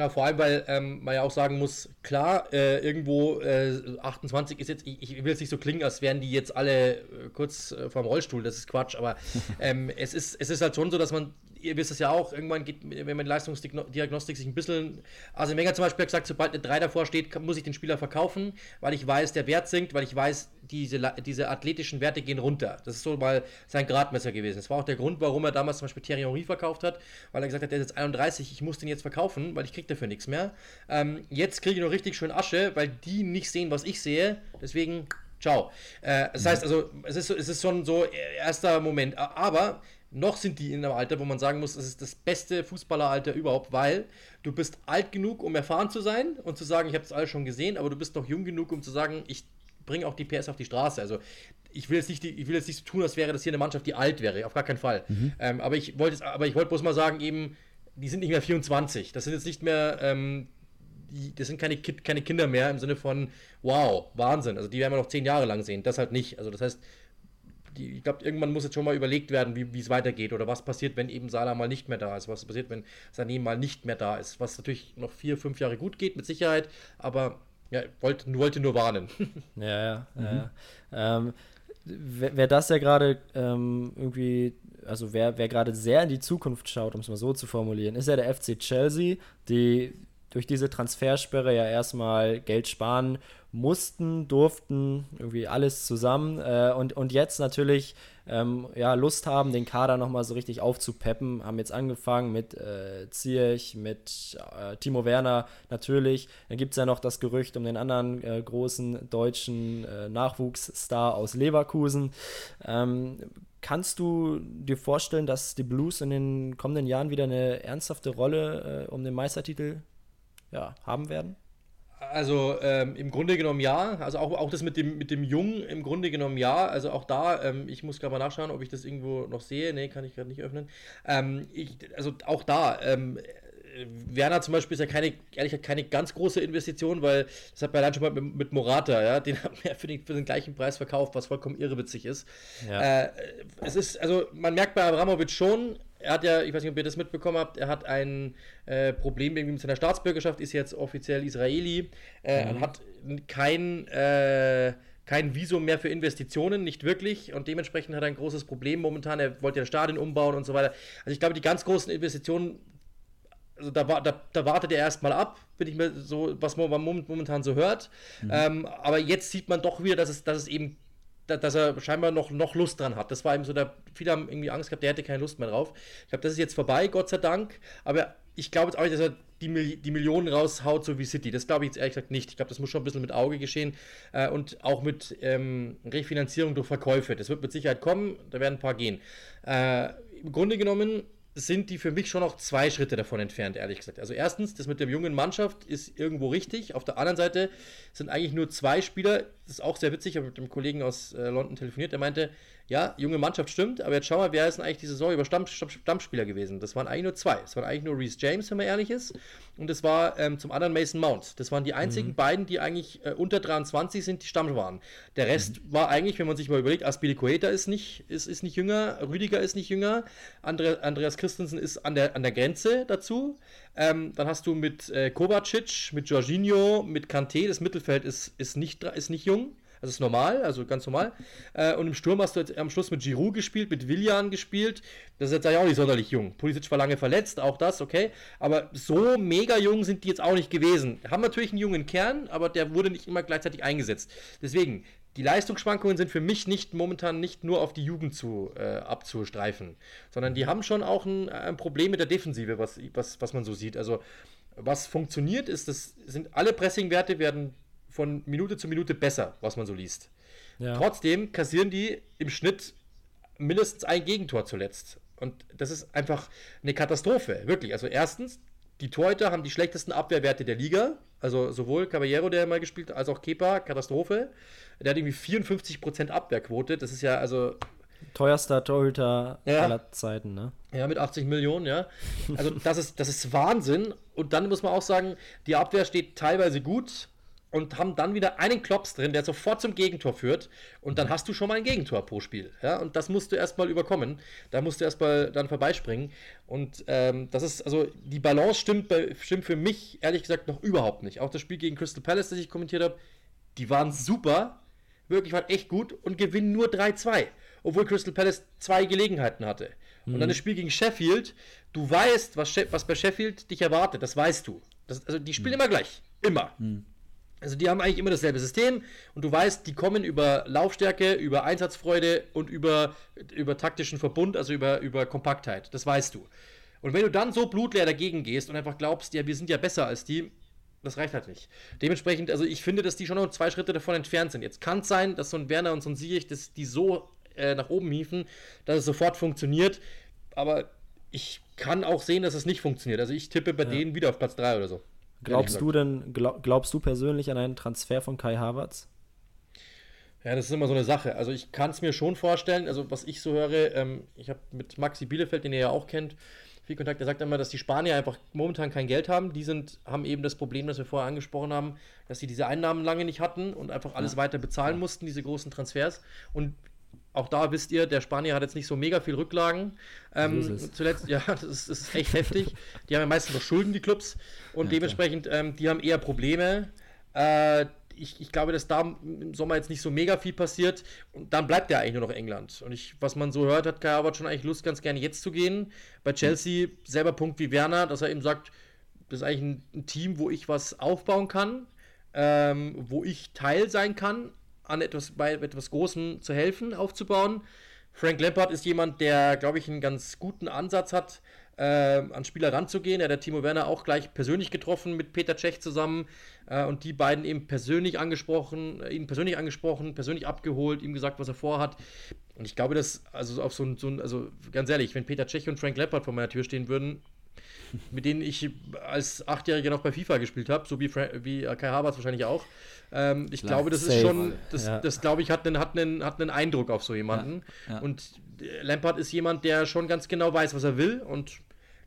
ja, vor allem, weil ähm, man ja auch sagen muss, klar, äh, irgendwo äh, 28 ist jetzt, ich, ich, will jetzt nicht so klingen, als wären die jetzt alle äh, kurz äh, vorm Rollstuhl, das ist Quatsch, aber [LAUGHS] ähm, es, ist, es ist halt schon so, dass man ihr wisst es ja auch, irgendwann geht, wenn man Leistungsdiagnostik sich ein bisschen. Also Wenger zum Beispiel hat gesagt, sobald eine 3 davor steht, muss ich den Spieler verkaufen, weil ich weiß, der Wert sinkt, weil ich weiß, diese, diese athletischen Werte gehen runter. Das ist so mal sein Gradmesser gewesen. Das war auch der Grund, warum er damals zum Beispiel Thierry Henry verkauft hat, weil er gesagt hat, der ist jetzt 31, ich muss den jetzt verkaufen, weil ich kriege dafür nichts mehr. Ähm, jetzt kriege ich noch richtig schön Asche, weil die nicht sehen, was ich sehe. Deswegen, ciao. Äh, das heißt also, es ist, es ist schon so erster Moment. Aber noch sind die in einem Alter, wo man sagen muss, das ist das beste Fußballeralter überhaupt, weil du bist alt genug, um erfahren zu sein und zu sagen, ich habe das alles schon gesehen, aber du bist noch jung genug, um zu sagen, ich bringe auch die PS auf die Straße. Also ich will jetzt nicht, ich will jetzt nicht so tun, als wäre das hier eine Mannschaft, die alt wäre, auf gar keinen Fall. Mhm. Ähm, aber ich wollte, aber ich wollte bloß mal sagen, eben, die sind nicht mehr 24. Das sind jetzt nicht mehr, ähm, das sind keine, keine Kinder mehr im Sinne von, wow, Wahnsinn. Also die werden wir noch zehn Jahre lang sehen. Das halt nicht. Also das heißt, die, ich glaube, irgendwann muss jetzt schon mal überlegt werden, wie es weitergeht oder was passiert, wenn eben Salah mal nicht mehr da ist, was passiert, wenn Sané mal nicht mehr da ist, was natürlich noch vier, fünf Jahre gut geht, mit Sicherheit, aber ja, wollte, wollte nur warnen. [LAUGHS] Ja, ja, mhm. ja. Ähm, wer, wer, das ja gerade ähm, irgendwie, also wer, wer gerade sehr in die Zukunft schaut, um es mal so zu formulieren, ist ja der FC Chelsea, die durch diese Transfersperre ja erstmal Geld sparen mussten, durften, irgendwie alles zusammen äh, und, und jetzt natürlich ähm, ja, Lust haben, den Kader nochmal so richtig aufzupeppen. Haben jetzt angefangen mit äh, Ziyech, mit äh, Timo Werner natürlich. Dann gibt es ja noch das Gerücht um den anderen äh, großen deutschen äh, Nachwuchsstar aus Leverkusen. Ähm, Kannst du dir vorstellen, dass die Blues in den kommenden Jahren wieder eine ernsthafte Rolle äh, um den Meistertitel ja, haben werden? Also ähm, im Grunde genommen ja. Also auch, auch das mit dem, mit dem Jungen im Grunde genommen ja. Also auch da, ähm, ich muss gerade mal nachschauen, ob ich das irgendwo noch sehe. Nee, kann ich gerade nicht öffnen. Ähm, ich, also auch da, ähm, Werner zum Beispiel ist ja keine, ehrlich gesagt, keine ganz große Investition, weil das hat man dann schon mal mit, mit Morata, ja, den haben wir für den, für den gleichen Preis verkauft, was vollkommen irrewitzig ist. Ja. Äh, es ist, also man merkt bei Abramovic schon, er hat ja, ich weiß nicht, ob ihr das mitbekommen habt, er hat ein äh, Problem irgendwie mit seiner Staatsbürgerschaft, ist jetzt offiziell Israeli, äh, mhm. hat kein, äh, kein Visum mehr für Investitionen, nicht wirklich, und dementsprechend hat er ein großes Problem momentan. Er wollte ja Stadion umbauen und so weiter. Also ich glaube, die ganz großen Investitionen, also da, da, da wartet er erstmal ab, bin ich mir so, was man momentan so hört. Mhm. Ähm, aber jetzt sieht man doch wieder, dass es, dass es eben dass er scheinbar noch, noch Lust dran hat. Das war eben so, der, viele haben irgendwie Angst gehabt, der hätte keine Lust mehr drauf. Ich glaube, das ist jetzt vorbei, Gott sei Dank. Aber ich glaube jetzt auch nicht, dass er die, die Millionen raushaut, so wie City. Das glaube ich jetzt ehrlich gesagt nicht. Ich glaube, das muss schon ein bisschen mit Auge geschehen äh, und auch mit ähm, Refinanzierung durch Verkäufe. Das wird mit Sicherheit kommen, da werden ein paar gehen. Äh, Im Grunde genommen sind die für mich schon noch zwei Schritte davon entfernt, ehrlich gesagt. Also erstens, das mit der jungen Mannschaft ist irgendwo richtig. Auf der anderen Seite sind eigentlich nur zwei Spieler. das ist auch sehr witzig, ich habe mit dem Kollegen aus äh, London telefoniert, der meinte, ja, junge Mannschaft stimmt, aber jetzt schau mal, wer ist denn eigentlich die Saison über Stamm, Stamm, Stammspieler gewesen? Das waren eigentlich nur zwei. Es waren eigentlich nur Reese James, wenn man ehrlich ist, und es war ähm, zum anderen Mason Mount. Das waren die einzigen mhm. beiden, die eigentlich äh, unter 23 sind, die Stamm waren. Der Rest mhm. war eigentlich, wenn man sich mal überlegt, Aspilicueta ist nicht, ist, ist nicht jünger, Rüdiger ist nicht jünger, Andre, Andreas Christensen ist an der, an der Grenze dazu. Ähm, dann hast du mit äh, Kovacic, mit Jorginho, mit Kanté, das Mittelfeld ist, ist, nicht, ist nicht jung. Das ist normal, also ganz normal. Äh, und im Sturm hast du jetzt am Schluss mit Giroud gespielt, mit Willian gespielt. Das ist jetzt auch nicht sonderlich jung. Pulisic war lange verletzt, auch das, okay. Aber so mega jung sind die jetzt auch nicht gewesen. Haben natürlich einen jungen Kern, aber der wurde nicht immer gleichzeitig eingesetzt. Deswegen, die Leistungsschwankungen sind für mich nicht momentan nicht nur auf die Jugend zu, äh, abzustreifen, sondern die haben schon auch ein, ein Problem mit der Defensive, was, was, was man so sieht. Also was funktioniert ist, das sind alle Pressingwerte werden von Minute zu Minute besser, was man so liest. Ja. Trotzdem kassieren die im Schnitt mindestens ein Gegentor zuletzt. Und das ist einfach eine Katastrophe, wirklich. Also erstens, die Torhüter haben die schlechtesten Abwehrwerte der Liga. Also sowohl Caballero, der mal gespielt hat, als auch Kepa, Katastrophe. Der hat irgendwie 54% Abwehrquote. Das ist ja also Teuerster Torhüter ja. aller Zeiten, ne? Ja, mit 80 Millionen, ja. Also das ist, das ist Wahnsinn. Und dann muss man auch sagen, die Abwehr steht teilweise gut und haben dann wieder einen Klops drin, der sofort zum Gegentor führt. Und dann hast du schon mal ein Gegentor pro Spiel. Ja? Und das musst du erstmal überkommen. Da musst du erstmal dann vorbeispringen. Und ähm, das ist, also die Balance stimmt, bei, stimmt für mich ehrlich gesagt noch überhaupt nicht. Auch das Spiel gegen Crystal Palace, das ich kommentiert habe, die waren super. Wirklich waren echt gut und gewinnen nur 3-2. Obwohl Crystal Palace zwei Gelegenheiten hatte. Mhm. Und dann das Spiel gegen Sheffield. Du weißt, was, was bei Sheffield dich erwartet. Das weißt du. Das, also die spielen mhm. immer gleich. Immer. Mhm. Also die haben eigentlich immer dasselbe System und du weißt, die kommen über Laufstärke, über Einsatzfreude und über, über taktischen Verbund, also über, über Kompaktheit. Das weißt du. Und wenn du dann so blutleer dagegen gehst und einfach glaubst, ja, wir sind ja besser als die, das reicht halt nicht. Dementsprechend, also ich finde, dass die schon noch zwei Schritte davon entfernt sind. Jetzt kann es sein, dass so ein Werner und so ein Sieg, dass die so äh, nach oben hieven, dass es sofort funktioniert. Aber ich kann auch sehen, dass es nicht funktioniert. Also ich tippe bei ja. denen wieder auf Platz 3 oder so. Glaubst du denn, glaub, glaubst du persönlich an einen Transfer von Kai Havertz? Ja, das ist immer so eine Sache. Also ich kann es mir schon vorstellen, also was ich so höre, ähm, ich habe mit Maxi Bielefeld, den ihr ja auch kennt, viel Kontakt, der sagt immer, dass die Spanier einfach momentan kein Geld haben. Die sind, haben eben das Problem, das wir vorher angesprochen haben, dass sie diese Einnahmen lange nicht hatten und einfach alles ja. weiter bezahlen mussten, diese großen Transfers. Und auch da wisst ihr, der Spanier hat jetzt nicht so mega viel Rücklagen. Ähm, so zuletzt, ja, [LAUGHS] das ist, das ist, echt heftig. Die haben ja meistens noch Schulden, die Clubs. Und ja, dementsprechend, ähm, die haben eher Probleme. Äh, ich, ich, glaube, dass da im Sommer jetzt nicht so mega viel passiert. Und dann bleibt er eigentlich nur noch England. Und ich, was man so hört, hat Kai Havertz schon eigentlich Lust, ganz gerne jetzt zu gehen. Bei Chelsea selber Punkt wie Werner, dass er eben sagt, das ist eigentlich ein, ein Team, wo ich was aufbauen kann, ähm, wo ich Teil sein kann, an etwas, bei etwas Großem zu helfen, aufzubauen. Frank Lampard ist jemand, der, glaube ich, einen ganz guten Ansatz hat, äh, an Spieler ranzugehen. Er hat Timo Werner auch gleich persönlich getroffen mit Peter Cech zusammen äh, und die beiden eben persönlich angesprochen, äh, ihn persönlich angesprochen, persönlich abgeholt, ihm gesagt, was er vorhat. Und ich glaube, dass, also auf so ein, so ein also ganz ehrlich, wenn Peter Cech und Frank Lampard vor meiner Tür stehen würden, mit denen ich als Achtjähriger noch bei FIFA gespielt habe, so wie, Fra wie Kai Havertz wahrscheinlich auch. Ähm, ich Klar, glaube, das safe. ist schon, das, ja. das glaube ich, hat einen, hat, einen, hat einen Eindruck auf so jemanden. Ja, ja. Und Lampard ist jemand, der schon ganz genau weiß, was er will und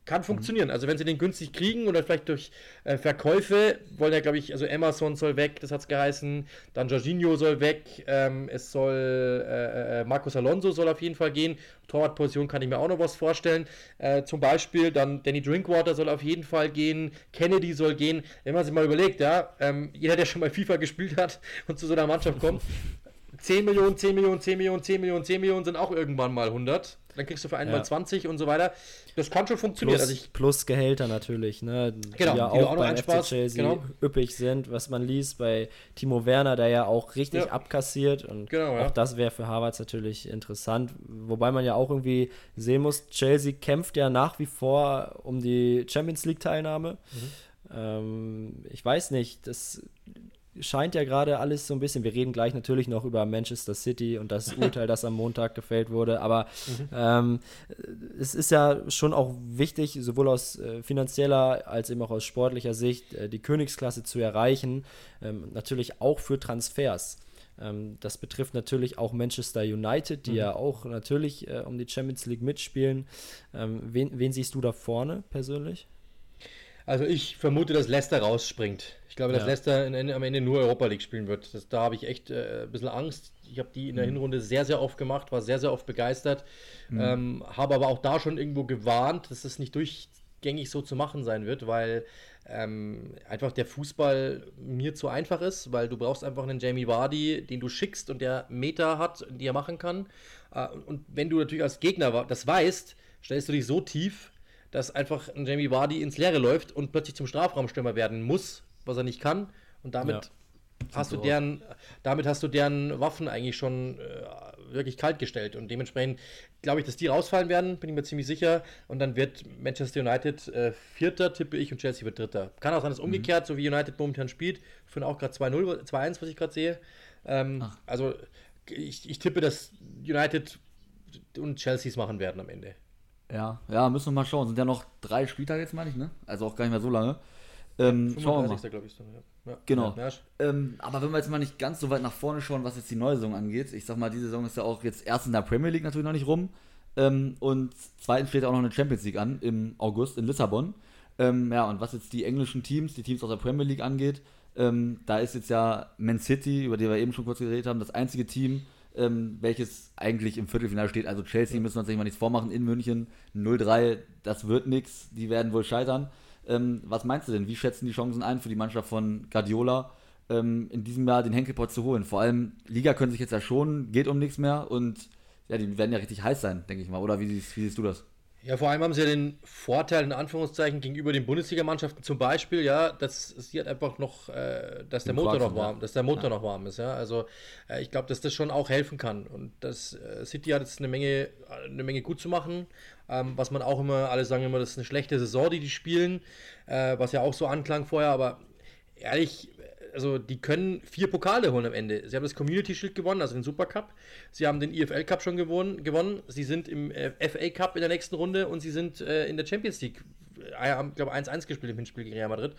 kann mhm. funktionieren. Also wenn sie den günstig kriegen oder vielleicht durch äh, Verkäufe, wollen ja, glaube ich, also Emerson soll weg, das hat es geheißen, dann Jorginho soll weg, ähm, es soll äh, äh, Marcos Alonso soll auf jeden Fall gehen, Torwartposition kann ich mir auch noch was vorstellen. Äh, zum Beispiel dann Danny Drinkwater soll auf jeden Fall gehen, Kennedy soll gehen. Wenn man sich mal überlegt, ja, ähm, jeder, der schon mal FIFA [LAUGHS] gespielt hat und zu so einer Mannschaft kommt, [LAUGHS] 10 Millionen, 10 Millionen, 10 Millionen, 10 Millionen, 10 Millionen sind auch irgendwann mal 100. Dann kriegst du für einen ja. mal 20 und so weiter. Das kann schon funktionieren. Plus, also plus Gehälter natürlich, ne? Genau, die ja auch, auch beim FC Chelsea genau. üppig sind, was man liest bei Timo Werner, der ja auch richtig ja. abkassiert und genau, ja. auch das wäre für Harvards natürlich interessant. Wobei man ja auch irgendwie sehen muss, Chelsea kämpft ja nach wie vor um die Champions League Teilnahme. Mhm. Ähm, ich weiß nicht, das scheint ja gerade alles so ein bisschen, wir reden gleich natürlich noch über Manchester City und das [LAUGHS] Urteil, das am Montag gefällt wurde, aber mhm. ähm, es ist ja schon auch wichtig, sowohl aus äh, finanzieller als eben auch aus sportlicher Sicht, äh, die Königsklasse zu erreichen, ähm, natürlich auch für Transfers. Ähm, das betrifft natürlich auch Manchester United, die mhm. ja auch natürlich äh, um die Champions League mitspielen. Ähm, wen, wen siehst du da vorne persönlich? Also ich vermute, dass Leicester rausspringt. Ich glaube, dass ja. Leicester in, am Ende nur Europa League spielen wird. Das, da habe ich echt äh, ein bisschen Angst. Ich habe die in der mhm. Hinrunde sehr, sehr oft gemacht, war sehr, sehr oft begeistert. Mhm. Ähm, habe aber auch da schon irgendwo gewarnt, dass das nicht durchgängig so zu machen sein wird, weil ähm, einfach der Fußball mir zu einfach ist, weil du brauchst einfach einen Jamie Vardy, den du schickst und der Meter hat, die er machen kann. Äh, und wenn du natürlich als Gegner das weißt, stellst du dich so tief, dass einfach ein Jamie Vardy ins Leere läuft und plötzlich zum Strafraumstürmer werden muss, was er nicht kann. Und damit ja. hast du deren, damit hast du deren Waffen eigentlich schon äh, wirklich kalt gestellt. Und dementsprechend glaube ich, dass die rausfallen werden, bin ich mir ziemlich sicher. Und dann wird Manchester United äh, Vierter, tippe ich, und Chelsea wird Dritter. Kann auch sein, dass mhm. umgekehrt, so wie United momentan spielt, führen auch gerade 2-0, 2-1, was ich gerade sehe. Ähm, also ich, ich tippe, dass United und Chelsea es machen werden am Ende. Ja, ja, müssen wir mal schauen. Sind ja noch drei Spieltage jetzt, meine ich, ne? Also auch gar nicht mehr so lange. Ähm, schauen wir mal. glaube ich, dann, ja. ja. Genau. Ja, ähm, aber wenn wir jetzt mal nicht ganz so weit nach vorne schauen, was jetzt die neue Saison angeht, ich sag mal, diese Saison ist ja auch jetzt erst in der Premier League natürlich noch nicht rum. Ähm, und zweitens steht auch noch eine Champions League an im August in Lissabon. Ähm, ja, und was jetzt die englischen Teams, die Teams aus der Premier League angeht, ähm, da ist jetzt ja Man City, über die wir eben schon kurz geredet haben, das einzige Team, ähm, welches eigentlich im Viertelfinale steht. Also Chelsea müssen wir uns nicht mal nichts vormachen in München. 0-3, das wird nichts, die werden wohl scheitern. Ähm, was meinst du denn? Wie schätzen die Chancen ein für die Mannschaft von Guardiola, ähm, in diesem Jahr den Henkelpot zu holen? Vor allem, Liga können sich jetzt ja schon, geht um nichts mehr und ja, die werden ja richtig heiß sein, denke ich mal. Oder wie siehst, wie siehst du das? Ja, vor allem haben sie ja den Vorteil in Anführungszeichen gegenüber den Bundesligamannschaften zum Beispiel, ja, dass sie halt einfach noch, äh, dass der Motor noch warm, ja. dass der Motor ja. noch warm ist, ja. Also äh, ich glaube, dass das schon auch helfen kann. Und das äh, City hat jetzt eine Menge, eine Menge gut zu machen. Ähm, was man auch immer, alle sagen immer, das ist eine schlechte Saison, die die spielen, äh, was ja auch so anklang vorher, aber ehrlich, also die können vier Pokale holen am Ende. Sie haben das Community Shield gewonnen, also den Supercup. Sie haben den EFL Cup schon gewonnen. gewonnen. Sie sind im äh, FA Cup in der nächsten Runde und sie sind äh, in der Champions League. Äh, haben, glaube 1-1 gespielt im Hinspiel gegen Real Madrid.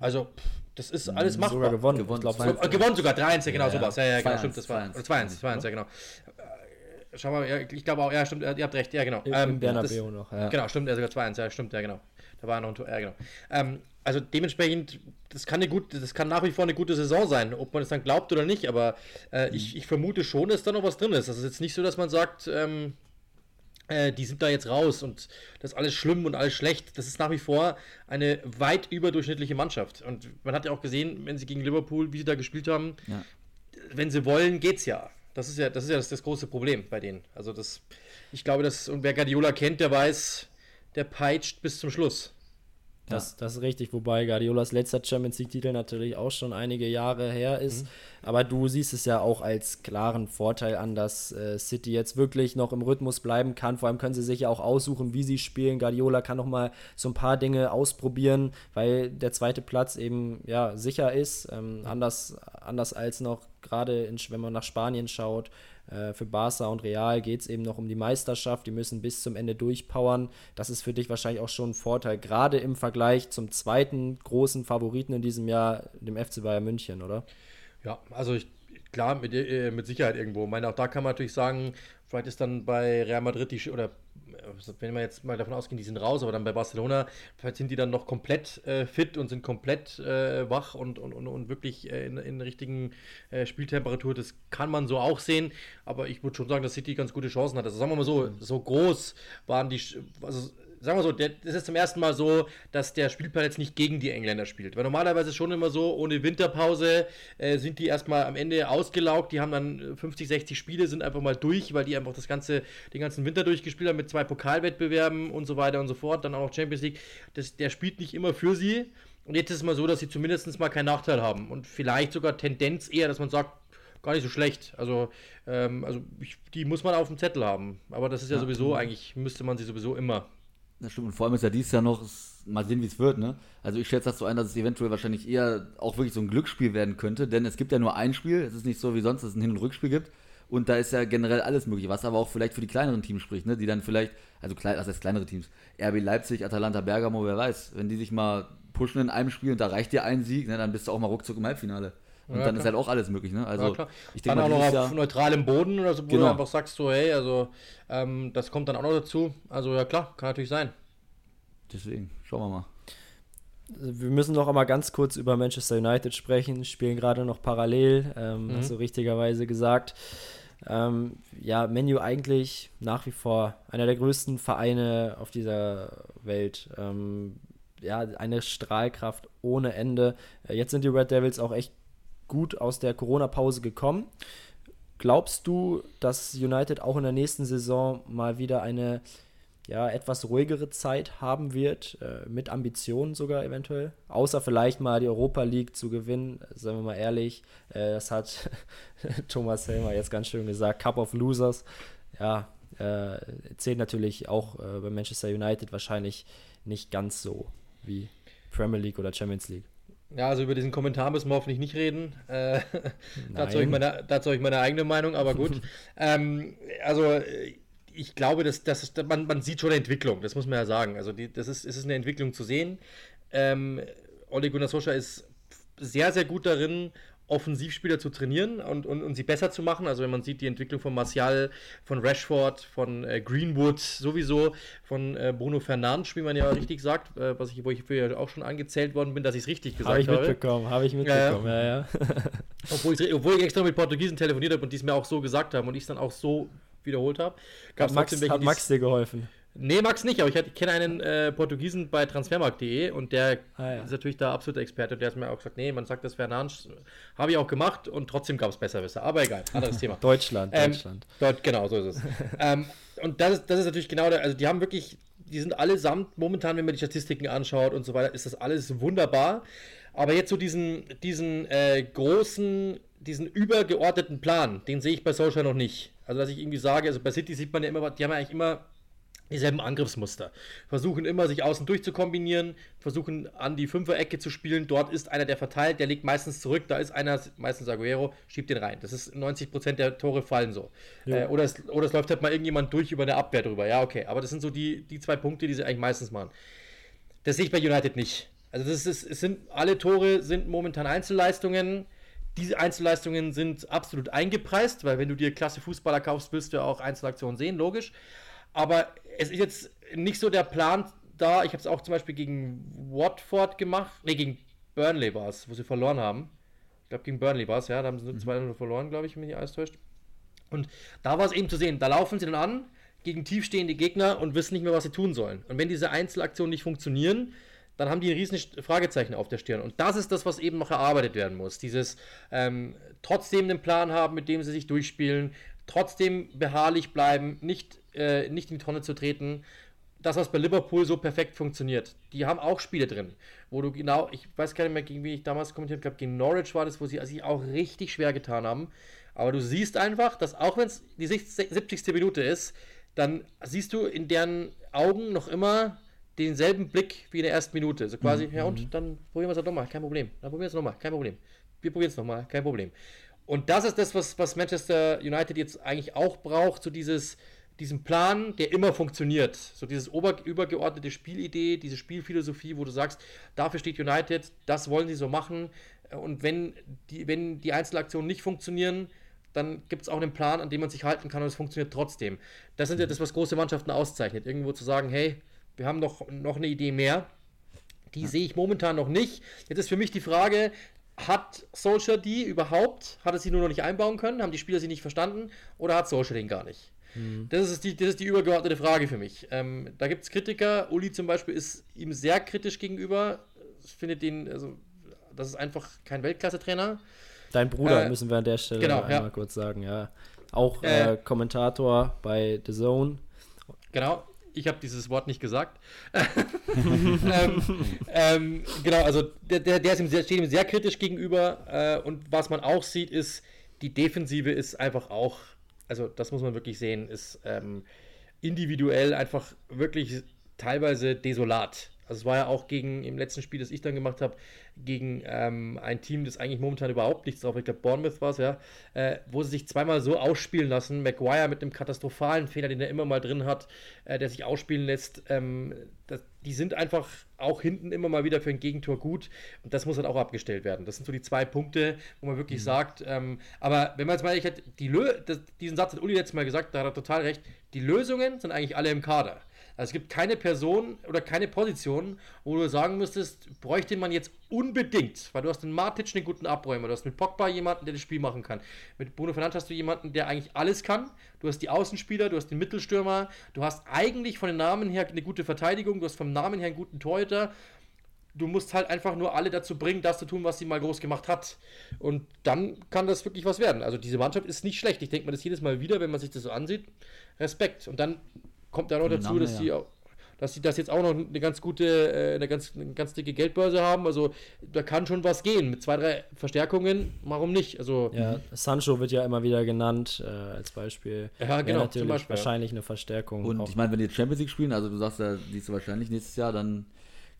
Also, das ist alles machbar. Sogar gewonnen. Gewonnen, glaub, so, äh, gewonnen sogar. 3-1, genau, ja, sowas. Ja, ja, genau, stimmt. Das war 2-1, 2-1, ja, genau. Äh, schau mal, ja, ich glaube auch, ja, stimmt, ihr habt recht, ja, genau. Im ähm, Bernabeu noch, ja. Genau, stimmt, er sogar 2-1, ja, stimmt, ja, genau. Da war noch ein Tor, ja, genau. Ähm, also dementsprechend, das kann, eine gut, das kann nach wie vor eine gute Saison sein, ob man es dann glaubt oder nicht, aber äh, mhm. ich, ich vermute schon, dass da noch was drin ist. Das ist jetzt nicht so, dass man sagt, ähm, äh, die sind da jetzt raus und das ist alles schlimm und alles schlecht. Das ist nach wie vor eine weit überdurchschnittliche Mannschaft. Und man hat ja auch gesehen, wenn sie gegen Liverpool, wie sie da gespielt haben, ja. wenn sie wollen, geht's ja. Das ist ja das, ist ja das, das große Problem bei denen. Also das, ich glaube, dass, und wer Guardiola kennt, der weiß, der peitscht bis zum Schluss. Das, das ist richtig, wobei Guardiolas letzter Champions League-Titel natürlich auch schon einige Jahre her ist. Mhm. Aber du siehst es ja auch als klaren Vorteil an, dass äh, City jetzt wirklich noch im Rhythmus bleiben kann. Vor allem können sie sich ja auch aussuchen, wie sie spielen. Guardiola kann noch mal so ein paar Dinge ausprobieren, weil der zweite Platz eben ja sicher ist. Ähm, anders, anders als noch gerade, wenn man nach Spanien schaut äh, für Barca und Real geht es eben noch um die Meisterschaft. Die müssen bis zum Ende durchpowern. Das ist für dich wahrscheinlich auch schon ein Vorteil, gerade im Vergleich zum zweiten großen Favoriten in diesem Jahr, dem FC Bayern München, oder? Ja, also ich, klar, mit, äh, mit Sicherheit irgendwo. Ich meine, auch da kann man natürlich sagen, vielleicht ist dann bei Real Madrid die, oder wenn wir jetzt mal davon ausgehen, die sind raus, aber dann bei Barcelona, sind die dann noch komplett äh, fit und sind komplett äh, wach und, und, und, und wirklich äh, in, in richtigen äh, Spieltemperatur. Das kann man so auch sehen, aber ich würde schon sagen, dass City ganz gute Chancen hat. Also sagen wir mal so, so groß waren die, also sagen wir so, der, das ist zum ersten Mal so, dass der Spielplan jetzt nicht gegen die Engländer spielt. Weil normalerweise ist schon immer so, ohne Winterpause äh, sind die erstmal am Ende ausgelaugt. Die haben dann 50, 60 Spiele, sind einfach mal durch, weil die einfach das ganze, den ganzen Winter durchgespielt haben mit zwei Pokalwettbewerben und so weiter und so fort. Dann auch noch Champions League. Das, der spielt nicht immer für sie. Und jetzt ist es mal so, dass sie zumindest mal keinen Nachteil haben. Und vielleicht sogar Tendenz eher, dass man sagt, gar nicht so schlecht. Also, ähm, also ich, die muss man auf dem Zettel haben. Aber das ist ja, ja sowieso, eigentlich müsste man sie sowieso immer das stimmt. Und vor allem ist ja dieses Jahr noch, mal sehen, wie es wird, ne? Also ich schätze das so ein, dass es eventuell wahrscheinlich eher auch wirklich so ein Glücksspiel werden könnte, denn es gibt ja nur ein Spiel, es ist nicht so wie sonst, dass es ein Hin- und Rückspiel gibt. Und da ist ja generell alles möglich, was aber auch vielleicht für die kleineren Teams spricht, ne? Die dann vielleicht, also klein, das heißt kleinere Teams, RB Leipzig, Atalanta Bergamo, wer weiß, wenn die sich mal pushen in einem Spiel und da reicht dir ein Sieg, ne, dann bist du auch mal ruckzuck im Halbfinale. Und ja, dann klar. ist halt auch alles möglich, ne? Also ja, ich denke dann mal, auch noch auf neutralem Boden oder so, wo genau. du einfach sagst so, hey, also ähm, das kommt dann auch noch dazu. Also ja klar, kann natürlich sein. Deswegen, schauen wir mal. Wir müssen noch einmal ganz kurz über Manchester United sprechen, spielen gerade noch parallel, ähm, mhm. hast du richtigerweise gesagt. Ähm, ja, Menu eigentlich nach wie vor einer der größten Vereine auf dieser Welt. Ähm, ja, eine Strahlkraft ohne Ende. Äh, jetzt sind die Red Devils auch echt gut aus der Corona-Pause gekommen. Glaubst du, dass United auch in der nächsten Saison mal wieder eine ja, etwas ruhigere Zeit haben wird, äh, mit Ambitionen sogar eventuell. Außer vielleicht mal die Europa League zu gewinnen, sagen wir mal ehrlich. Äh, das hat [LAUGHS] Thomas Helmer jetzt ganz schön gesagt, Cup of Losers. Ja, äh, zählt natürlich auch äh, bei Manchester United wahrscheinlich nicht ganz so wie Premier League oder Champions League. Ja, also über diesen Kommentar müssen wir hoffentlich nicht reden. Äh, [LAUGHS] dazu habe ich, meine, ich meine eigene Meinung, aber gut. [LAUGHS] ähm, also ich glaube, dass, dass man, man sieht schon eine Entwicklung, das muss man ja sagen. Also die, das ist, es ist eine Entwicklung zu sehen. Ähm, Ole Gunnar Solskjaer ist sehr, sehr gut darin, Offensivspieler zu trainieren und, und, und sie besser zu machen. Also wenn man sieht die Entwicklung von Martial, von Rashford, von äh, Greenwood sowieso, von äh, Bruno Fernandes, wie man ja richtig sagt, äh, was ich, wo ich für auch schon angezählt worden bin, dass ich es richtig gesagt habe. Habe ich mitbekommen, habe ich mitbekommen, ja, ja. ja. [LAUGHS] obwohl, ich, obwohl ich extra mit Portugiesen telefoniert habe und die es mir auch so gesagt haben und ich es dann auch so wiederholt habe. Hat, Max, welche, hat Max dir geholfen? Nee, Max nicht, aber ich, ich kenne einen äh, Portugiesen bei transfermarkt.de und der ah, ja. ist natürlich da absoluter Experte und der hat mir auch gesagt, nee, man sagt das Fernandes, habe ich auch gemacht und trotzdem gab es Besserwisser, aber egal, anderes [LAUGHS] Thema. Deutschland, ähm, Deutschland. Dort, genau, so ist es. [LAUGHS] ähm, und das ist, das ist natürlich genau der, also die haben wirklich, die sind allesamt momentan, wenn man die Statistiken anschaut und so weiter, ist das alles wunderbar. Aber jetzt so diesen, diesen äh, großen, diesen übergeordneten Plan, den sehe ich bei Social noch nicht. Also, dass ich irgendwie sage, also bei City sieht man ja immer, die haben ja eigentlich immer dieselben Angriffsmuster. Versuchen immer, sich außen durch zu kombinieren, versuchen an die Fünfer-Ecke zu spielen. Dort ist einer, der verteilt, der legt meistens zurück. Da ist einer, meistens Aguero, schiebt den rein. Das ist 90% der Tore fallen so. Ja. Äh, oder, es, oder es läuft halt mal irgendjemand durch über eine Abwehr drüber. Ja, okay. Aber das sind so die, die zwei Punkte, die sie eigentlich meistens machen. Das sehe ich bei United nicht. Also das ist, es sind, alle Tore sind momentan Einzelleistungen diese Einzelleistungen sind absolut eingepreist, weil wenn du dir klasse Fußballer kaufst, willst du auch Einzelaktionen sehen, logisch. Aber es ist jetzt nicht so der Plan da. Ich habe es auch zum Beispiel gegen Watford gemacht. Ne, gegen Burnley war es, wo sie verloren haben. Ich glaube, gegen Burnley war es, ja. Da haben sie mhm. 2-0 verloren, glaube ich, wenn mich nicht alles täuscht. Und da war es eben zu sehen. Da laufen sie dann an gegen tiefstehende Gegner und wissen nicht mehr, was sie tun sollen. Und wenn diese Einzelaktionen nicht funktionieren, dann haben die ein riesen Fragezeichen auf der Stirn. Und das ist das, was eben noch erarbeitet werden muss. Dieses ähm, trotzdem einen Plan haben, mit dem sie sich durchspielen, trotzdem beharrlich bleiben, nicht, äh, nicht in die Tonne zu treten. Das, was bei Liverpool so perfekt funktioniert. Die haben auch Spiele drin, wo du genau, ich weiß gar nicht mehr, gegen wie ich damals kommentiert habe, gegen Norwich war das, wo sie sich auch richtig schwer getan haben. Aber du siehst einfach, dass auch wenn es die 70. Minute ist, dann siehst du in deren Augen noch immer denselben Blick wie in der ersten Minute. So quasi, mhm. ja und, dann probieren wir es halt nochmal, kein Problem. Dann probieren wir es nochmal, kein Problem. Wir probieren es nochmal, kein Problem. Und das ist das, was, was Manchester United jetzt eigentlich auch braucht, so dieses, diesen Plan, der immer funktioniert. So dieses ober, übergeordnete Spielidee, diese Spielphilosophie, wo du sagst, dafür steht United, das wollen sie so machen. Und wenn die, wenn die Einzelaktionen nicht funktionieren, dann gibt es auch einen Plan, an dem man sich halten kann und es funktioniert trotzdem. Das ist ja das, was große Mannschaften auszeichnet. Irgendwo zu sagen, hey, wir haben noch, noch eine Idee mehr. Die ja. sehe ich momentan noch nicht. Jetzt ist für mich die Frage, hat Solskjaer die überhaupt? Hat er sie nur noch nicht einbauen können? Haben die Spieler sie nicht verstanden? Oder hat Solskjaer den gar nicht? Mhm. Das, ist die, das ist die übergeordnete Frage für mich. Ähm, da gibt es Kritiker. Uli zum Beispiel ist ihm sehr kritisch gegenüber. Ich finde den, also, das ist einfach kein Weltklasse-Trainer. Dein Bruder, äh, müssen wir an der Stelle genau, einmal ja. kurz sagen, ja. Auch äh, äh, Kommentator bei The Zone. Genau, ich habe dieses Wort nicht gesagt. [LAUGHS] ähm, ähm, genau, also der, der, der ist ihm sehr, steht ihm sehr kritisch gegenüber. Äh, und was man auch sieht, ist, die Defensive ist einfach auch, also das muss man wirklich sehen, ist ähm, individuell einfach wirklich teilweise desolat. Also es war ja auch gegen, im letzten Spiel, das ich dann gemacht habe, gegen ähm, ein Team, das eigentlich momentan überhaupt nichts drauf, ich glaube Bournemouth war es, ja, äh, wo sie sich zweimal so ausspielen lassen, Maguire mit einem katastrophalen Fehler, den er immer mal drin hat, äh, der sich ausspielen lässt, ähm, das, die sind einfach auch hinten immer mal wieder für ein Gegentor gut und das muss halt auch abgestellt werden. Das sind so die zwei Punkte, wo man wirklich mhm. sagt, ähm, aber wenn man jetzt mal, ich hätte die Lö das, diesen Satz hat Uli letztes Mal gesagt, da hat er total recht, die Lösungen sind eigentlich alle im Kader. Also es gibt keine Person oder keine Position, wo du sagen müsstest, bräuchte man jetzt unbedingt, weil du hast einen Matic einen guten Abräumer, du hast mit Pogba jemanden, der das Spiel machen kann. Mit Bruno Fernandes hast du jemanden, der eigentlich alles kann. Du hast die Außenspieler, du hast den Mittelstürmer, du hast eigentlich von den Namen her eine gute Verteidigung, du hast vom Namen her einen guten Torhüter du musst halt einfach nur alle dazu bringen, das zu tun, was sie mal groß gemacht hat. Und dann kann das wirklich was werden. Also diese Mannschaft ist nicht schlecht. Ich denke mir das jedes Mal wieder, wenn man sich das so ansieht. Respekt. Und dann kommt ja noch dazu, Name, dass sie ja. dass sie das jetzt auch noch eine ganz gute, äh, eine ganz, eine ganz dicke Geldbörse haben. Also da kann schon was gehen. Mit zwei, drei Verstärkungen, warum nicht? Also, ja, Sancho wird ja immer wieder genannt äh, als Beispiel. Ja, genau. Natürlich Beispiel, wahrscheinlich ja. eine Verstärkung. Und auch. ich meine, wenn die Champions League spielen, also du sagst ja, siehst du wahrscheinlich nächstes Jahr, dann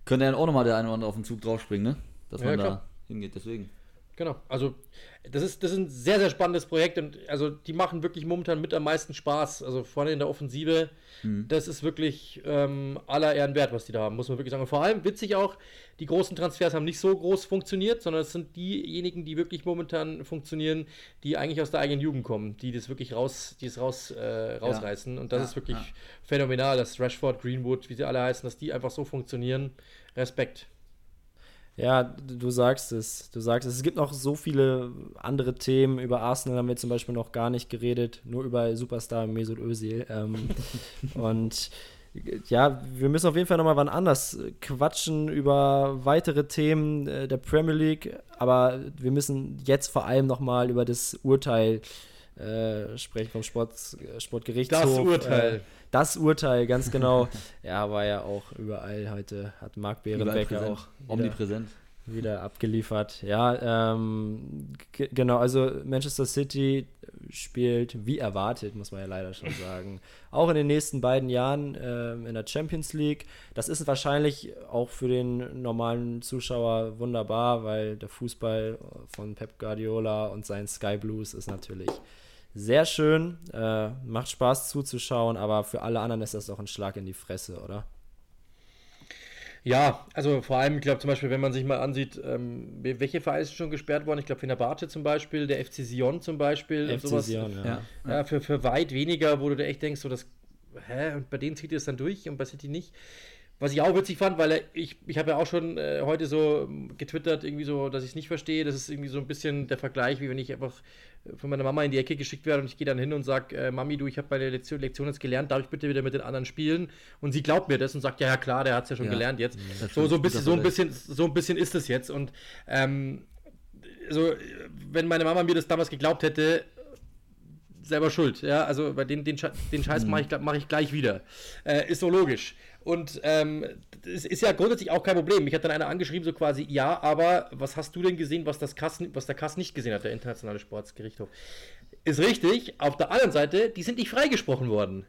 könnte ja auch nochmal der eine oder andere auf den Zug draufspringen, ne? Dass man ja, da hingeht, deswegen. Genau, also das ist, das ist ein sehr, sehr spannendes Projekt und also die machen wirklich momentan mit am meisten Spaß. Also vorne in der Offensive, mhm. das ist wirklich ähm, aller Ehren wert, was die da haben, muss man wirklich sagen. Und vor allem witzig auch, die großen Transfers haben nicht so groß funktioniert, sondern es sind diejenigen, die wirklich momentan funktionieren, die eigentlich aus der eigenen Jugend kommen, die das wirklich raus, die es raus, äh, rausreißen. Ja. Und das ja, ist wirklich ja. phänomenal, dass Rashford, Greenwood, wie sie alle heißen, dass die einfach so funktionieren. Respekt. Ja, du sagst es. Du sagst es. Es gibt noch so viele andere Themen. Über Arsenal haben wir zum Beispiel noch gar nicht geredet, nur über Superstar Mesut Özil. Ähm, [LAUGHS] und ja, wir müssen auf jeden Fall nochmal wann anders quatschen über weitere Themen äh, der Premier League. Aber wir müssen jetzt vor allem nochmal über das Urteil äh, sprechen vom Sport, Sportgerichtshof. Das Urteil. Äh, das Urteil, ganz genau. [LAUGHS] ja, war ja auch überall heute, hat Marc Behrenbecker auch. Wieder, Omnipräsent. Wieder abgeliefert. Ja, ähm, genau, also Manchester City spielt wie erwartet, muss man ja leider schon sagen. Auch in den nächsten beiden Jahren äh, in der Champions League. Das ist wahrscheinlich auch für den normalen Zuschauer wunderbar, weil der Fußball von Pep Guardiola und seinen Sky Blues ist natürlich sehr schön, äh, macht Spaß zuzuschauen, aber für alle anderen ist das doch ein Schlag in die Fresse, oder? Ja, also vor allem, ich glaube zum Beispiel, wenn man sich mal ansieht, ähm, welche Vereine sind schon gesperrt worden, ich glaube Fenerbahce zum Beispiel, der FC Sion zum Beispiel, FC sowas, Sion, ja. ja. für, für weit weniger, wo du dir echt denkst, so das, hä, und bei denen zieht es dann durch und bei City nicht. Was ich auch witzig fand, weil ich, ich habe ja auch schon äh, heute so getwittert, irgendwie so, dass ich es nicht verstehe. Das ist irgendwie so ein bisschen der Vergleich, wie wenn ich einfach von meiner Mama in die Ecke geschickt werde und ich gehe dann hin und sage, äh, Mami, du, ich habe meine Lektion, Lektion, jetzt gelernt, darf ich bitte wieder mit den anderen spielen? Und sie glaubt mir das und sagt, ja, ja klar, der hat es ja schon ja. gelernt jetzt. So, so, ein bisschen, so, ein bisschen, so ein bisschen ist es jetzt. Und ähm, so, wenn meine Mama mir das damals geglaubt hätte, selber schuld. Ja, also bei den, den, den Scheiß mache ich, mach ich gleich wieder. Äh, ist so logisch. Und ähm, es ist ja grundsätzlich auch kein Problem. Mich hat dann einer angeschrieben, so quasi, ja, aber was hast du denn gesehen, was, das Kass, was der Kass nicht gesehen hat, der internationale Sportsgerichtshof? Ist richtig. Auf der anderen Seite, die sind nicht freigesprochen worden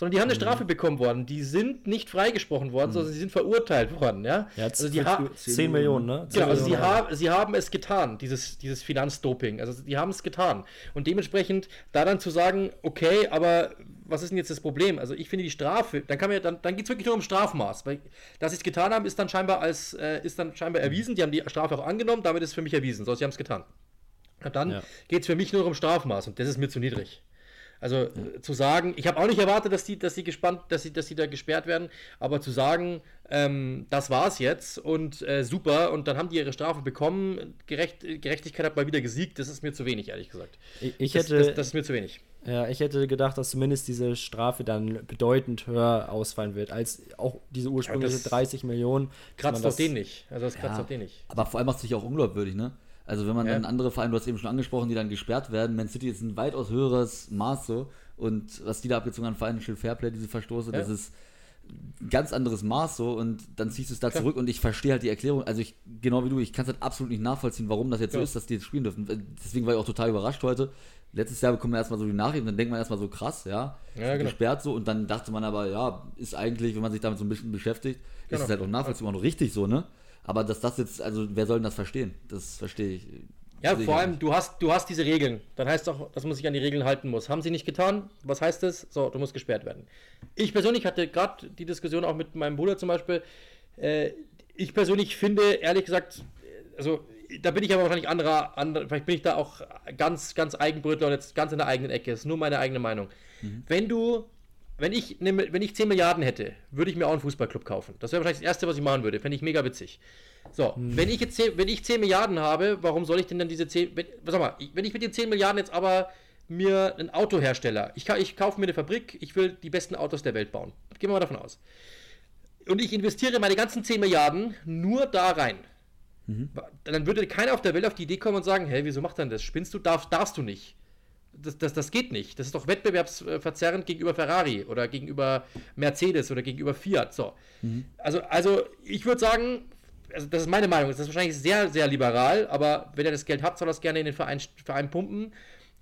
sondern die haben eine mhm. Strafe bekommen worden. Die sind nicht freigesprochen worden, mhm. sondern sie sind verurteilt worden. Ja, ja also die haben 10 Millionen, ne? 10 genau, also sie, haben, sie haben es getan, dieses, dieses Finanzdoping. Also die haben es getan. Und dementsprechend da dann zu sagen, okay, aber was ist denn jetzt das Problem? Also ich finde die Strafe, dann kann man dann, dann geht es wirklich nur um Strafmaß. Weil, dass sie es getan haben, ist dann scheinbar als, äh, ist dann scheinbar erwiesen. Die haben die Strafe auch angenommen, damit ist es für mich erwiesen. So, sie haben es getan. Und dann ja. geht es für mich nur um Strafmaß und das ist mir zu niedrig. Also äh, zu sagen, ich habe auch nicht erwartet, dass die, dass die gespannt, dass sie, dass sie da gesperrt werden, aber zu sagen, ähm, das war's jetzt und äh, super und dann haben die ihre Strafe bekommen, Gerecht, Gerechtigkeit hat mal wieder gesiegt, das ist mir zu wenig, ehrlich gesagt. Ich, ich hätte, das, das, das, ist mir zu wenig. Ja, ich hätte gedacht, dass zumindest diese Strafe dann bedeutend höher ausfallen wird, als auch diese ursprüngliche ja, 30 Millionen. Kratzt auf den nicht. Also das kratzt ja, auf den nicht. Aber vor allem macht es sich auch unglaubwürdig, ne? Also wenn man ja. dann andere Vereine, du hast eben schon angesprochen, die dann gesperrt werden, Man City ist ein weitaus höheres Maß so und was die da abgezogen haben, Financial Fairplay, diese Verstoße, ja. das ist ein ganz anderes Maß so und dann ziehst du es da Klar. zurück und ich verstehe halt die Erklärung, also ich, genau wie du, ich kann es halt absolut nicht nachvollziehen, warum das jetzt ja. so ist, dass die jetzt spielen dürfen. Deswegen war ich auch total überrascht heute, letztes Jahr bekommen wir erstmal so die Nachrichten, dann denkt man erstmal so krass, ja, Ja, genau. gesperrt so und dann dachte man aber, ja, ist eigentlich, wenn man sich damit so ein bisschen beschäftigt, ist Genau. es halt auch nachvollziehbar und richtig so, ne? Aber dass das jetzt, also wer soll denn das verstehen? Das verstehe ich. Ja, vor auch allem, nicht. du hast, du hast diese Regeln. Dann heißt doch, dass man sich an die Regeln halten muss. Haben sie nicht getan? Was heißt das? So, du musst gesperrt werden. Ich persönlich hatte gerade die Diskussion auch mit meinem Bruder zum Beispiel. Äh, ich persönlich finde, ehrlich gesagt, also da bin ich aber wahrscheinlich anderer, anderer vielleicht bin ich da auch ganz, ganz Eigenbrötler und jetzt ganz in der eigenen Ecke. Das ist nur meine eigene Meinung. Wenn du, wenn ich, ne, wenn ich 10 Milliarden hätte, würde ich mir auch einen Fußballclub kaufen. Das wäre wahrscheinlich das Erste, was ich machen würde. Fände ich mega witzig. So, wenn ich jetzt 10, wenn ich 10 Milliarden habe, warum soll ich denn dann diese 10, wenn, sag mal, wenn ich mit den 10 Milliarden jetzt aber mir einen Autohersteller, ich, ich kaufe mir eine Fabrik, ich will die besten Autos der Welt bauen. Gehen wir mal davon aus. Und ich investiere meine ganzen 10 Milliarden nur da rein. Dann würde keiner auf der Welt auf die Idee kommen und sagen, hey, wieso macht er denn das? Spinnst du? Darf, darfst du nicht. Das, das, das geht nicht. Das ist doch wettbewerbsverzerrend gegenüber Ferrari oder gegenüber Mercedes oder gegenüber Fiat. So. Also, also ich würde sagen, also das ist meine Meinung, das ist wahrscheinlich sehr, sehr liberal, aber wenn er das Geld hat, soll er es gerne in den Verein, Verein pumpen,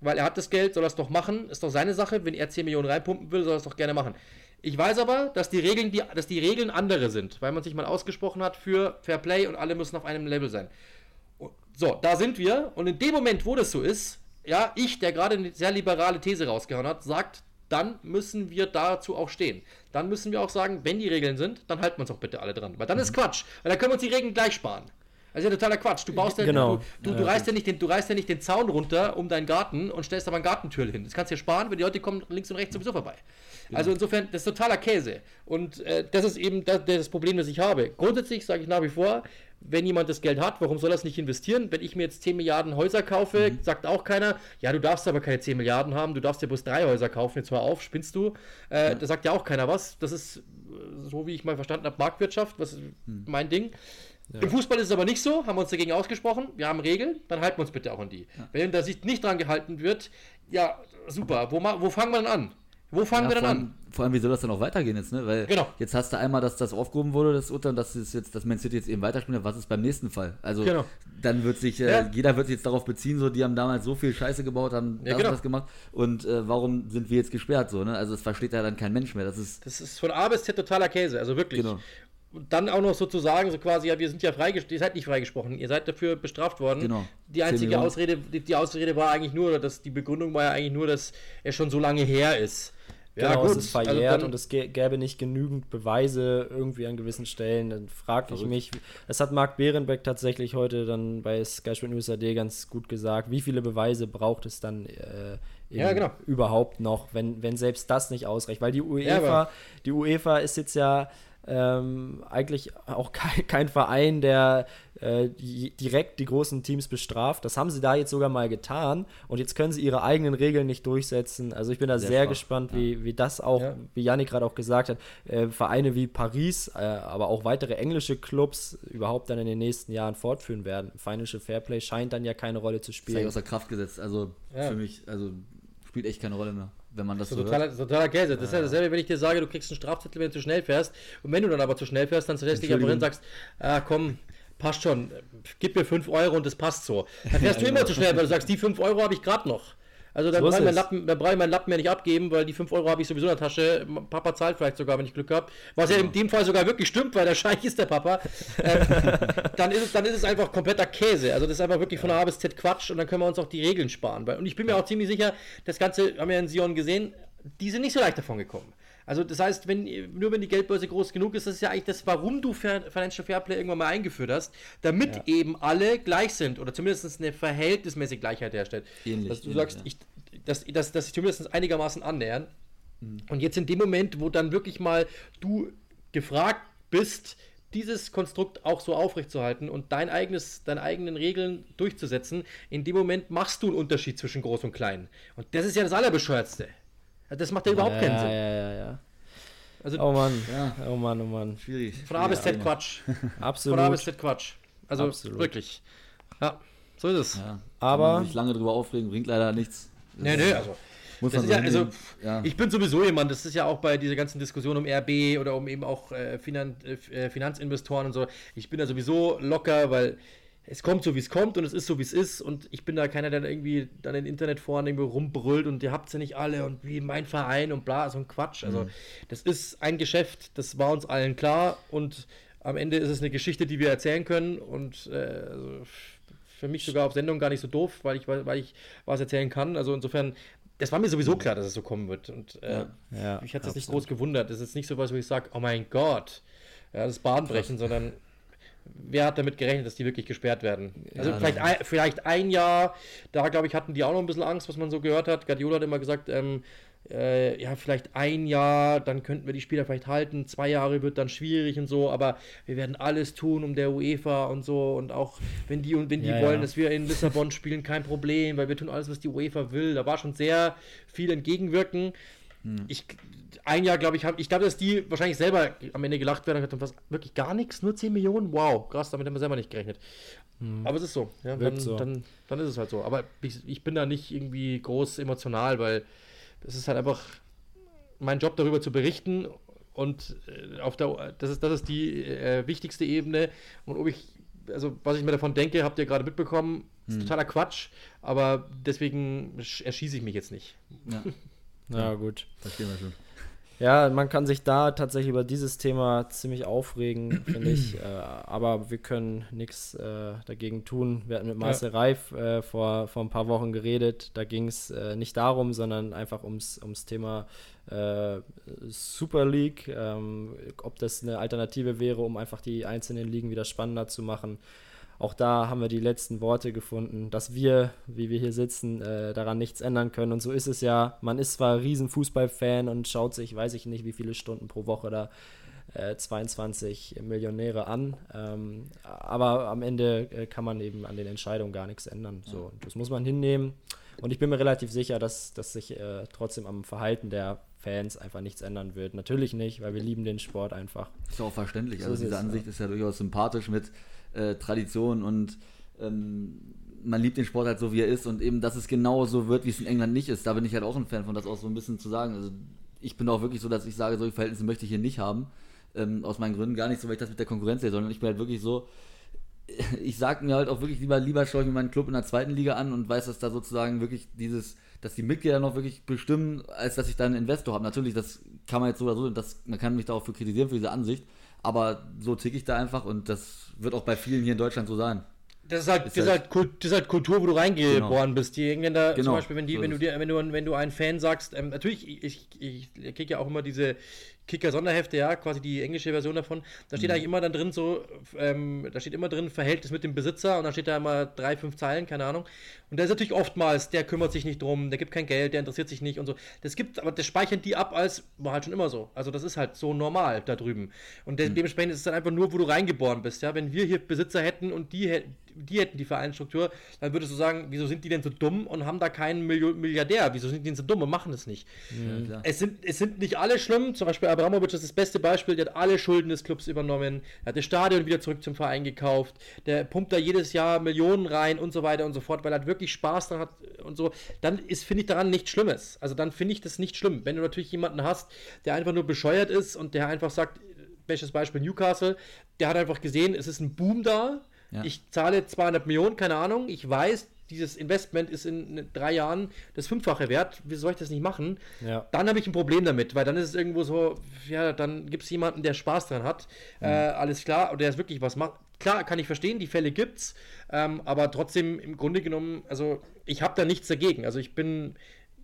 weil er hat das Geld, soll er es doch machen, ist doch seine Sache. Wenn er 10 Millionen reinpumpen will, soll er es doch gerne machen. Ich weiß aber, dass die Regeln, die, dass die Regeln andere sind, weil man sich mal ausgesprochen hat für Fair Play und alle müssen auf einem Level sein. So, da sind wir. Und in dem Moment, wo das so ist, ja, ich, der gerade eine sehr liberale These rausgehauen hat, sagt, dann müssen wir dazu auch stehen. Dann müssen wir auch sagen, wenn die Regeln sind, dann halten wir uns auch bitte alle dran. Weil dann ist Quatsch. Weil dann können wir uns die Regeln gleich sparen. Das ist ja totaler Quatsch. Du baust ja, Genau. du, du, du, reißt ja nicht den, du reißt ja nicht den Zaun runter um deinen Garten und stellst aber ein Gartentür hin. Das kannst du dir sparen, weil die Leute kommen links und rechts sowieso vorbei. Also insofern, das ist totaler Käse. Und äh, das ist eben das, das Problem, das ich habe. Grundsätzlich sage ich nach wie vor, wenn jemand das Geld hat, warum soll er es nicht investieren? Wenn ich mir jetzt 10 Milliarden Häuser kaufe, sagt auch keiner, ja, du darfst aber keine 10 Milliarden haben, du darfst dir bloß drei Häuser kaufen, jetzt hör auf, spinnst du? Äh, Da sagt ja auch keiner was. Das ist, äh, so wie ich mal verstanden habe, Marktwirtschaft, was ist mein Ding. Im Fußball ist es aber nicht so, haben wir uns dagegen ausgesprochen. Wir haben Regeln, dann halten wir uns bitte auch an die. Wenn da sich nicht dran gehalten wird, ja, super. Wo, wo fangen wir denn an? Wo fangen Ja, wir denn vor, an? allem, vor allem, wie soll das dann auch weitergehen jetzt, ne? Weil Genau. jetzt hast du einmal, dass das aufgehoben wurde, das Urteil, und dass es jetzt, dass Man City jetzt eben weiterspielt. Was ist beim nächsten Fall? Also Genau. dann wird sich, äh, Ja. jeder wird sich jetzt darauf beziehen, so die haben damals so viel Scheiße gebaut, haben Ja, das genau. und das gemacht und äh, warum sind wir jetzt gesperrt so, ne? Also es versteht ja dann kein Mensch mehr. Das ist Das ist von A bis Z totaler Käse, also wirklich. Genau. Und dann auch noch so zu sagen, so quasi, ja, wir sind ja freigesprochen, ihr seid nicht freigesprochen, ihr seid dafür bestraft worden. Genau. Die 10 einzige. Ausrede, die, die Ausrede war eigentlich nur, oder dass die Begründung war ja eigentlich nur, dass er schon so lange her ist. Genau, es ist also verjährt dann- und es gä- gäbe nicht genügend Beweise irgendwie an gewissen Stellen. Dann frage ich mich, das hat Marc Behrenbeck tatsächlich heute dann bei Sky Sport News AD ganz gut gesagt, wie viele Beweise braucht es dann äh, Ja, genau. überhaupt noch, wenn, wenn selbst das nicht ausreicht? Weil die Ja, UEFA, aber- die UEFA ist jetzt ja ähm, eigentlich auch kein, [LAUGHS] kein Verein, der äh, direkt die großen Teams bestraft. Das haben sie da jetzt sogar mal getan und jetzt können sie ihre eigenen Regeln nicht durchsetzen. Also ich bin da Sehr sehr, gespannt, wie, wie das auch, Ja. wie Yannick gerade auch gesagt hat, äh, Vereine wie Paris, äh, aber auch weitere englische Clubs überhaupt dann in den nächsten Jahren fortführen werden. Financial Fairplay scheint dann ja keine Rolle zu ist eigentlich spielen. außer Kraft gesetzt. Also Ja. für mich, also spielt echt keine Rolle mehr, wenn man das So so hört. totaler, totaler Käse. Das ist ja dasselbe, wenn ich dir sage, du kriegst einen Strafzettel, wenn du zu schnell fährst. Und wenn du dann aber zu schnell fährst, dann stellst du dich einfach hin und sagst, ah, komm, passt schon, gib mir 5 Euro und das passt so. Dann [LAUGHS] fährst du immer zu schnell, weil du sagst, die 5 Euro habe ich gerade noch. Also dann So brauche ich. Lappen- dann brauche ich meinen Lappen ja nicht abgeben, weil die 5 Euro habe ich sowieso in der Tasche. Papa zahlt vielleicht sogar, wenn ich Glück habe. Was ja in dem Fall sogar wirklich stimmt, weil der Scheich ist der Papa. Ähm, [LAUGHS] dann, ist es, dann ist es einfach kompletter Käse. Also das ist einfach wirklich von A bis Z Quatsch und dann können wir uns auch die Regeln sparen. Weil, und ich bin mir auch ziemlich sicher, das Ganze haben wir in Sion gesehen, die sind nicht so leicht davon gekommen. Also das heißt, wenn, nur wenn die Geldbörse groß genug ist, das ist ja eigentlich das, warum du Fair- Financial Fairplay irgendwann mal eingeführt hast, damit eben alle gleich sind oder zumindest eine verhältnismäßige Gleichheit herstellt. Ähnlich, dass du ähnlich, sagst, ja. ich, dass, dass, dass sich zumindest einigermaßen annähern. Und jetzt in dem Moment, wo dann wirklich mal du gefragt bist, dieses Konstrukt auch so aufrechtzuerhalten und dein eigenes, deine eigenen Regeln durchzusetzen, in dem Moment machst du einen Unterschied zwischen groß und klein. Und das ist ja das Allerbescheuertste. Das macht ja überhaupt ja, keinen Sinn. Ja, ja, ja. Also Oh Mann, Ja. oh Mann, oh Mann. Schwierig. von A bis Z Quatsch. [LAUGHS] Absolut. Von A bis Z Quatsch. Also Absolut. wirklich. Ja, so ist es. Ja. Aber- sich lange drüber aufregen, bringt leider nichts. Nee, nee, also. Muss man so ja, also, ja. ich bin sowieso jemand, das ist ja auch bei dieser ganzen Diskussion um RB oder um eben auch äh, Finan äh, Finanzinvestoren und so. Ich bin da sowieso locker, weil es kommt so, wie es kommt und es ist so, wie es ist und ich bin da keiner, der irgendwie dann in Internetforen irgendwie rumbrüllt und ihr habt ja nicht alle und wie mein Verein und bla, so ein Quatsch. Also mhm. das ist ein Geschäft, das war uns allen klar und am Ende ist es eine Geschichte, die wir erzählen können und äh, also für mich sogar auf Sendung gar nicht so doof, weil ich, weil ich was erzählen kann. Also insofern, das war mir sowieso klar, dass es so kommen wird und äh, ja, mich hat das nicht groß gewundert. Das ist nicht so was, wo ich sage, oh mein Gott, ja, das ist Bahnbrechen, sondern wer hat damit gerechnet, dass die wirklich gesperrt werden? Also ja, vielleicht, ein, vielleicht ein Jahr, da glaube ich, hatten die auch noch ein bisschen Angst, was man so gehört hat. Guardiola hat immer gesagt, ähm, äh, ja, vielleicht ein Jahr, dann könnten wir die Spieler vielleicht halten, zwei Jahre wird dann schwierig und so, aber wir werden alles tun um der UEFA und so und auch wenn die und wenn die ja, wollen, ja. dass wir in Lissabon spielen, kein Problem, weil wir tun alles, was die UEFA will. Da war schon sehr viel entgegenwirken. Hm. Ich, ein Jahr, glaube ich, habe ich glaube, dass die wahrscheinlich selber am Ende gelacht werden und was wirklich gar nichts, nur 10 Millionen, wow, krass, damit haben wir selber nicht gerechnet. Hm. Aber es ist so, ja, dann, so. Dann, dann, ist es halt so. Aber ich, ich bin da nicht irgendwie groß emotional, weil das ist halt einfach mein Job darüber zu berichten und äh, auf der, das ist, das ist die äh, wichtigste Ebene und ob ich also was ich mir davon denke, habt ihr gerade mitbekommen, ist hm. totaler Quatsch, aber deswegen erschieße ich mich jetzt nicht. Ja. [LAUGHS] Ja, gut. Verstehen wir schon. Ja, man kann sich da tatsächlich über dieses Thema ziemlich aufregen, finde ich. [CLEARS THROAT] Äh, aber wir können nichts äh, dagegen tun. Wir hatten mit Marcel ja. Reif äh, vor, vor ein paar Wochen geredet. Da ging es äh, nicht darum, sondern einfach ums, ums Thema äh, Super League. Ähm, ob das eine Alternative wäre, um einfach die einzelnen Ligen wieder spannender zu machen auch da haben wir die letzten Worte gefunden, dass wir, wie wir hier sitzen, äh, daran nichts ändern können. Und so ist es ja. Man ist zwar riesen Fußballfan und schaut sich, weiß ich nicht, wie viele Stunden pro Woche da äh, 22 Millionäre an. Ähm, aber am Ende äh, kann man eben an den Entscheidungen gar nichts ändern. So, das muss man hinnehmen. Und ich bin mir relativ sicher, dass, dass sich äh, trotzdem am Verhalten der Fans einfach nichts ändern wird. Natürlich nicht, weil wir lieben den Sport einfach. Ist auch verständlich. So also diese Ansicht ja. ist ja durchaus sympathisch mit äh, Tradition und ähm, man liebt den Sport halt so, wie er ist und eben, dass es genau so wird, wie es in England nicht ist. Da bin ich halt auch ein Fan von, das auch so ein bisschen zu sagen. Also ich bin auch wirklich so, dass ich sage, solche Verhältnisse möchte ich hier nicht haben. Ähm, aus meinen Gründen gar nicht so, weil ich das mit der Konkurrenz sehe, sondern ich bin halt wirklich so, ich sage mir halt auch wirklich lieber, lieber schaue ich mir meinen Club in der zweiten Liga an und weiß, dass da sozusagen wirklich dieses, dass die Mitglieder noch wirklich bestimmen, als dass ich da einen Investor habe. Natürlich, das kann man jetzt so oder so, das, man kann mich da auch für kritisieren, für diese Ansicht, aber so ticke ich da einfach und das wird auch bei vielen hier in Deutschland so sein. Das ist halt, ist das, halt, halt Kult, das ist halt Kultur, wo du reingeboren genau. bist. Die Engländer, genau. zum Beispiel, wenn, die, so wenn, du dir, wenn, du, wenn du einen Fan sagst, ähm, natürlich, ich, ich, ich kriege ja auch immer diese, Kicker-Sonderhefte, ja, quasi die englische Version davon. Da steht mhm. eigentlich immer dann drin so, ähm, da steht immer drin Verhältnis mit dem Besitzer und dann steht da immer drei, fünf Zeilen, keine Ahnung. Und da ist natürlich oftmals, der kümmert sich nicht drum, der gibt kein Geld, der interessiert sich nicht und so. Das gibt, aber das speichern die ab als, war halt schon immer so. Also das ist halt so normal da drüben. Und de mhm. dementsprechend ist es dann einfach nur, wo du reingeboren bist, ja. Wenn wir hier Besitzer hätten und die, die hätten die Vereinsstruktur, dann würdest du sagen, wieso sind die denn so dumm und haben da keinen Milliardär? Wieso sind die denn so dumm und machen das nicht? Mhm. Es, sind, es sind nicht alle schlimm, zum Beispiel Abramovic ist das beste Beispiel, der hat alle Schulden des Clubs übernommen, er hat das Stadion wieder zurück zum Verein gekauft, der pumpt da jedes Jahr Millionen rein und so weiter und so fort, weil er wirklich Spaß daran hat und so, dann ist, finde ich daran nichts Schlimmes. Also dann finde ich das nicht schlimm. Wenn du natürlich jemanden hast, der einfach nur bescheuert ist und der einfach sagt, bestes Beispiel Newcastle, der hat einfach gesehen, es ist ein Boom da, ja. ich zahle 200 Millionen, keine Ahnung, ich weiß, dieses Investment ist in drei Jahren das Fünffache wert, wie soll ich das nicht machen? Ja. Dann habe ich ein Problem damit, weil dann ist es irgendwo so, ja, dann gibt es jemanden, der Spaß dran hat, mhm. äh, alles klar, und der ist wirklich was macht. Klar, kann ich verstehen, die Fälle gibt's, ähm, aber trotzdem im Grunde genommen, also ich habe da nichts dagegen. Also ich bin,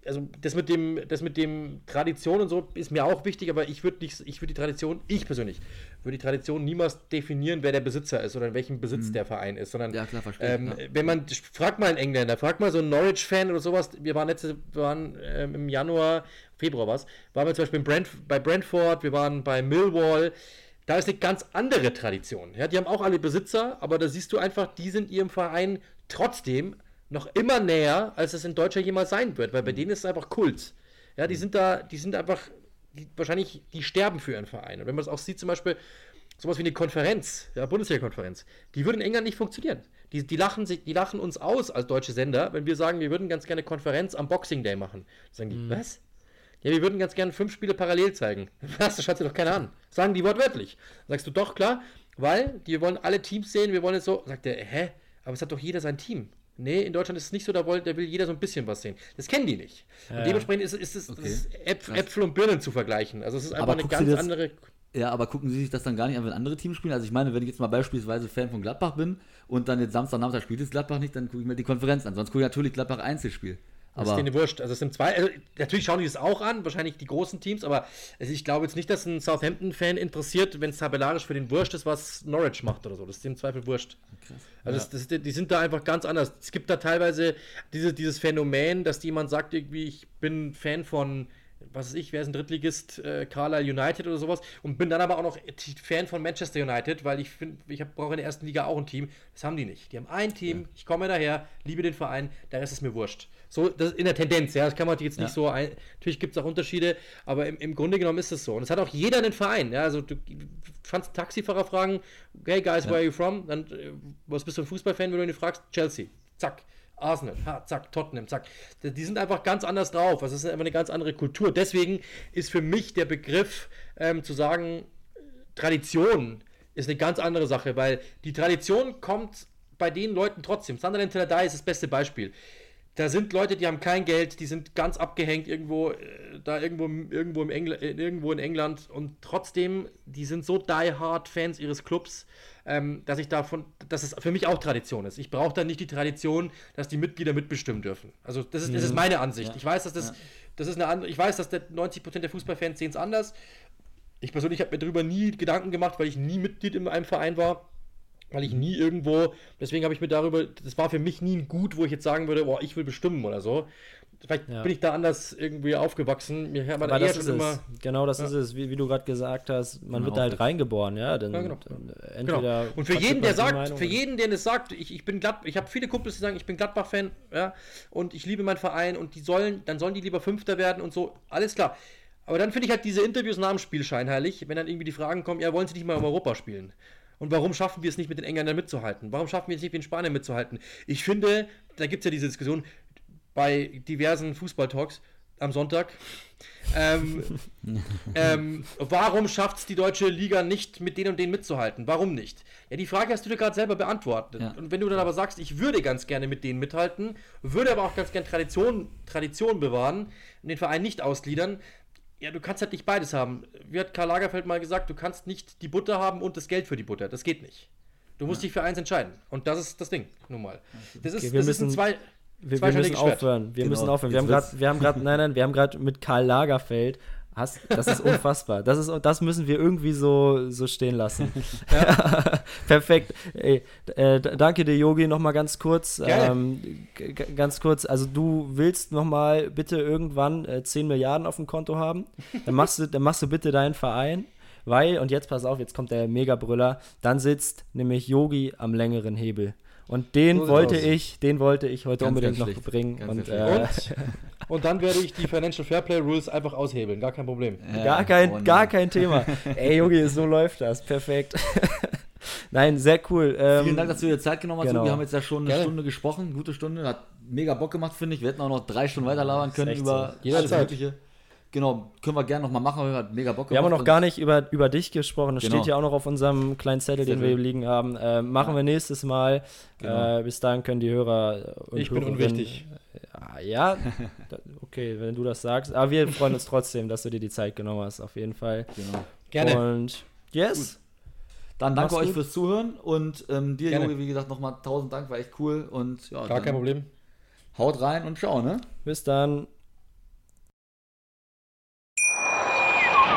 also das mit dem, das mit dem Tradition und so ist mir auch wichtig, aber ich würde nicht, ich würde die Tradition, ich persönlich, würde die Tradition niemals definieren, wer der Besitzer ist oder in welchem Besitz mhm. der Verein ist, sondern ja, klar, ähm, ja. wenn man, fragt mal einen Engländer, fragt mal so einen Norwich-Fan oder sowas, wir waren letzte, wir waren ähm, im Januar, Februar was, waren wir zum Beispiel Brent, bei Brentford, wir waren bei Millwall, da ist eine ganz andere Tradition. Ja, die haben auch alle Besitzer, aber da siehst du einfach, die sind ihrem Verein trotzdem noch immer näher, als es in Deutschland jemals sein wird, weil bei mhm. denen ist es einfach Kult. Ja, die mhm. sind da, die sind einfach, die, wahrscheinlich, die sterben für ihren Verein. Und wenn man es auch sieht, zum Beispiel, sowas wie eine Konferenz, ja, Bundesliga-Konferenz, die würde in England nicht funktionieren. Die, die, lachen sich, die lachen uns aus als deutsche Sender, wenn wir sagen, wir würden ganz gerne Konferenz am Boxing Day machen. Sagen die, mhm. was? Ja, wir würden ganz gerne fünf Spiele parallel zeigen. [LAUGHS] Was? Das schaut sich doch keiner an. Sagen die wortwörtlich. Sagst du doch, klar, weil die wollen alle Teams sehen, wir wollen es so. Sagt der, hä? Aber es hat doch jeder sein Team. Nee, in Deutschland ist es nicht so, da will, da will jeder so ein bisschen was sehen. Das kennen die nicht. Ja. Und dementsprechend ist, ist es okay. ist Äpfel, Äpfel und Birnen zu vergleichen. Also es ist einfach eine ganz das, andere. Ja, aber gucken Sie sich das dann gar nicht an, wenn andere Teams spielen? Also ich meine, wenn ich jetzt mal beispielsweise Fan von Gladbach bin und dann jetzt Samstag, Nachmittag spielt es Gladbach nicht, dann gucke ich mir die Konferenz an. Sonst gucke ich natürlich Gladbach Einzelspiel. Aber ist denen wurscht. Also es sind zwei, also natürlich schauen die das auch an, wahrscheinlich die großen Teams, aber also ich glaube jetzt nicht, dass ein Southampton-Fan interessiert, wenn es tabellarisch für den wurscht ist, was Norwich macht oder so. Das ist im Zweifel wurscht. Krass. Also ja. das, das, die sind da einfach ganz anders. Es gibt da teilweise diese, dieses Phänomen, dass jemand sagt, irgendwie, ich bin Fan von was weiß ich, wer ist ein Drittligist, äh, Carlisle United oder sowas und bin dann aber auch noch Fan von Manchester United, weil ich finde, ich brauche in der ersten Liga auch ein Team. Das haben die nicht. Die haben ein Team, ja. ich komme daher, liebe den Verein, der Rest ist mir wurscht. So, das in der Tendenz, ja, das kann man jetzt nicht ja. so ein, natürlich gibt es auch Unterschiede, aber im, im, Grunde genommen ist es so. Und es hat auch jeder einen Verein, ja, also du kannst Taxifahrer fragen, hey guys, where are you from? Dann, äh, was bist du ein Fußballfan, wenn du ihn fragst? Chelsea. Zack. Arsenal, ha, zack, Tottenham, zack. Die sind einfach ganz anders drauf. Also es ist einfach eine ganz andere Kultur. Deswegen ist für mich der Begriff ähm, zu sagen, Tradition ist eine ganz andere Sache, weil die Tradition kommt bei den Leuten trotzdem. Sunderland Till ist das beste Beispiel. Da sind Leute, die haben kein Geld, die sind ganz abgehängt irgendwo, äh, da irgendwo, irgendwo, im Engl äh, irgendwo in England und trotzdem, die sind so die hard Fans ihres Clubs ähm, dass ich davon, dass es für mich auch Tradition ist. Ich brauche dann nicht die Tradition, dass die Mitglieder mitbestimmen dürfen. Also das ist, das ist mhm. meine Ansicht. Ja. Ich weiß, dass das, ja. das ist eine andere, ich weiß, dass der 90% der Fußballfans sehen es anders. Ich persönlich habe mir darüber nie Gedanken gemacht, weil ich nie Mitglied in einem Verein war weil ich nie irgendwo, deswegen habe ich mir darüber, das war für mich nie ein Gut, wo ich jetzt sagen würde, boah, ich will bestimmen oder so. Vielleicht ja. bin ich da anders irgendwie aufgewachsen. Mir Aber das ist es. Genau, das ja. ist es, wie, wie du gerade gesagt hast. Man genau. wird da halt reingeboren, ja. Dann, ja genau. entweder genau. Und für jeden, der sagt, Meinung für jeden, der das sagt, ich, ich bin glatt, ich habe viele Kumpels, die sagen, ich bin Gladbach-Fan, ja, und ich liebe meinen Verein und die sollen, dann sollen die lieber Fünfter werden und so. Alles klar. Aber dann finde ich halt diese Interviews nach dem Spiel scheinheilig, wenn dann irgendwie die Fragen kommen, ja, wollen sie nicht mal in Europa spielen? Und warum schaffen wir es nicht mit den Engländern mitzuhalten? Warum schaffen wir es nicht mit den Spaniern mitzuhalten? Ich finde, da gibt es ja diese Diskussion, bei diversen Fußballtalks am Sonntag. Ähm, [LAUGHS] ähm, warum schafft es die deutsche Liga nicht, mit denen und denen mitzuhalten? Warum nicht? Ja, die Frage hast du dir gerade selber beantwortet. Ja. Und wenn du dann aber sagst, ich würde ganz gerne mit denen mithalten, würde aber auch ganz gerne Tradition, Tradition bewahren und den Verein nicht ausgliedern, ja, du kannst halt nicht beides haben. Wie hat Karl Lagerfeld mal gesagt, du kannst nicht die Butter haben und das Geld für die Butter. Das geht nicht. Du musst ja. dich für eins entscheiden. Und das ist das Ding, nun mal. Das ist, okay, das ist ein zwei wir, wir müssen aufhören. Wir genau. müssen aufhören. Wir haben gerade, wir haben gerade, nein, nein, wir haben gerade mit Karl Lagerfeld. Hast, das ist unfassbar. Das, ist, das müssen wir irgendwie so, so stehen lassen. [LAUGHS] Ja. [LAUGHS] Perfekt. Ey, äh, danke dir, Yogi, nochmal ganz kurz. Ähm, ganz kurz, also du willst nochmal bitte irgendwann äh, 10 Milliarden auf dem Konto haben. Dann machst du, dann machst du bitte deinen Verein. Weil, und jetzt pass auf, jetzt kommt der Mega-Brüller, dann sitzt nämlich Yogi am längeren Hebel. Und den so wollte ich, den wollte ich heute ganz, unbedingt ganz noch bringen. Und, äh, und, und, dann werde ich die Financial Fairplay Rules einfach aushebeln, gar kein Problem. Ja, gar, kein, gar kein Thema. Ey, Junge, so [LAUGHS] läuft das. Perfekt. [LAUGHS] Nein, sehr cool. Ähm, Vielen Dank, dass du dir Zeit genommen hast. Genau. Wir haben jetzt ja schon eine Gerne. Stunde gesprochen, gute Stunde. Hat mega Bock gemacht, finde ich. Wir hätten auch noch drei Stunden weiter labern können über so. alles Mögliche. Genau, können wir gerne nochmal machen, wir hat mega Bock Wir haben noch gar nicht über, über dich gesprochen, das genau. steht ja auch noch auf unserem kleinen Zettel, den wir hier liegen haben. Äh, machen ja. wir nächstes Mal. Genau. Äh, bis dahin können die Hörer und Ich bin unwichtig. Ja, [LAUGHS] okay, wenn du das sagst. Aber wir freuen uns trotzdem, dass du dir die Zeit genommen hast, auf jeden Fall. Genau. Gerne. Und yes. Gut. Dann danke Mach's euch gut. fürs Zuhören und ähm, dir, Jogi, wie gesagt, nochmal tausend Dank, war echt cool. Und ja, Gar kein Problem. Haut rein und ciao, ne? Bis dann.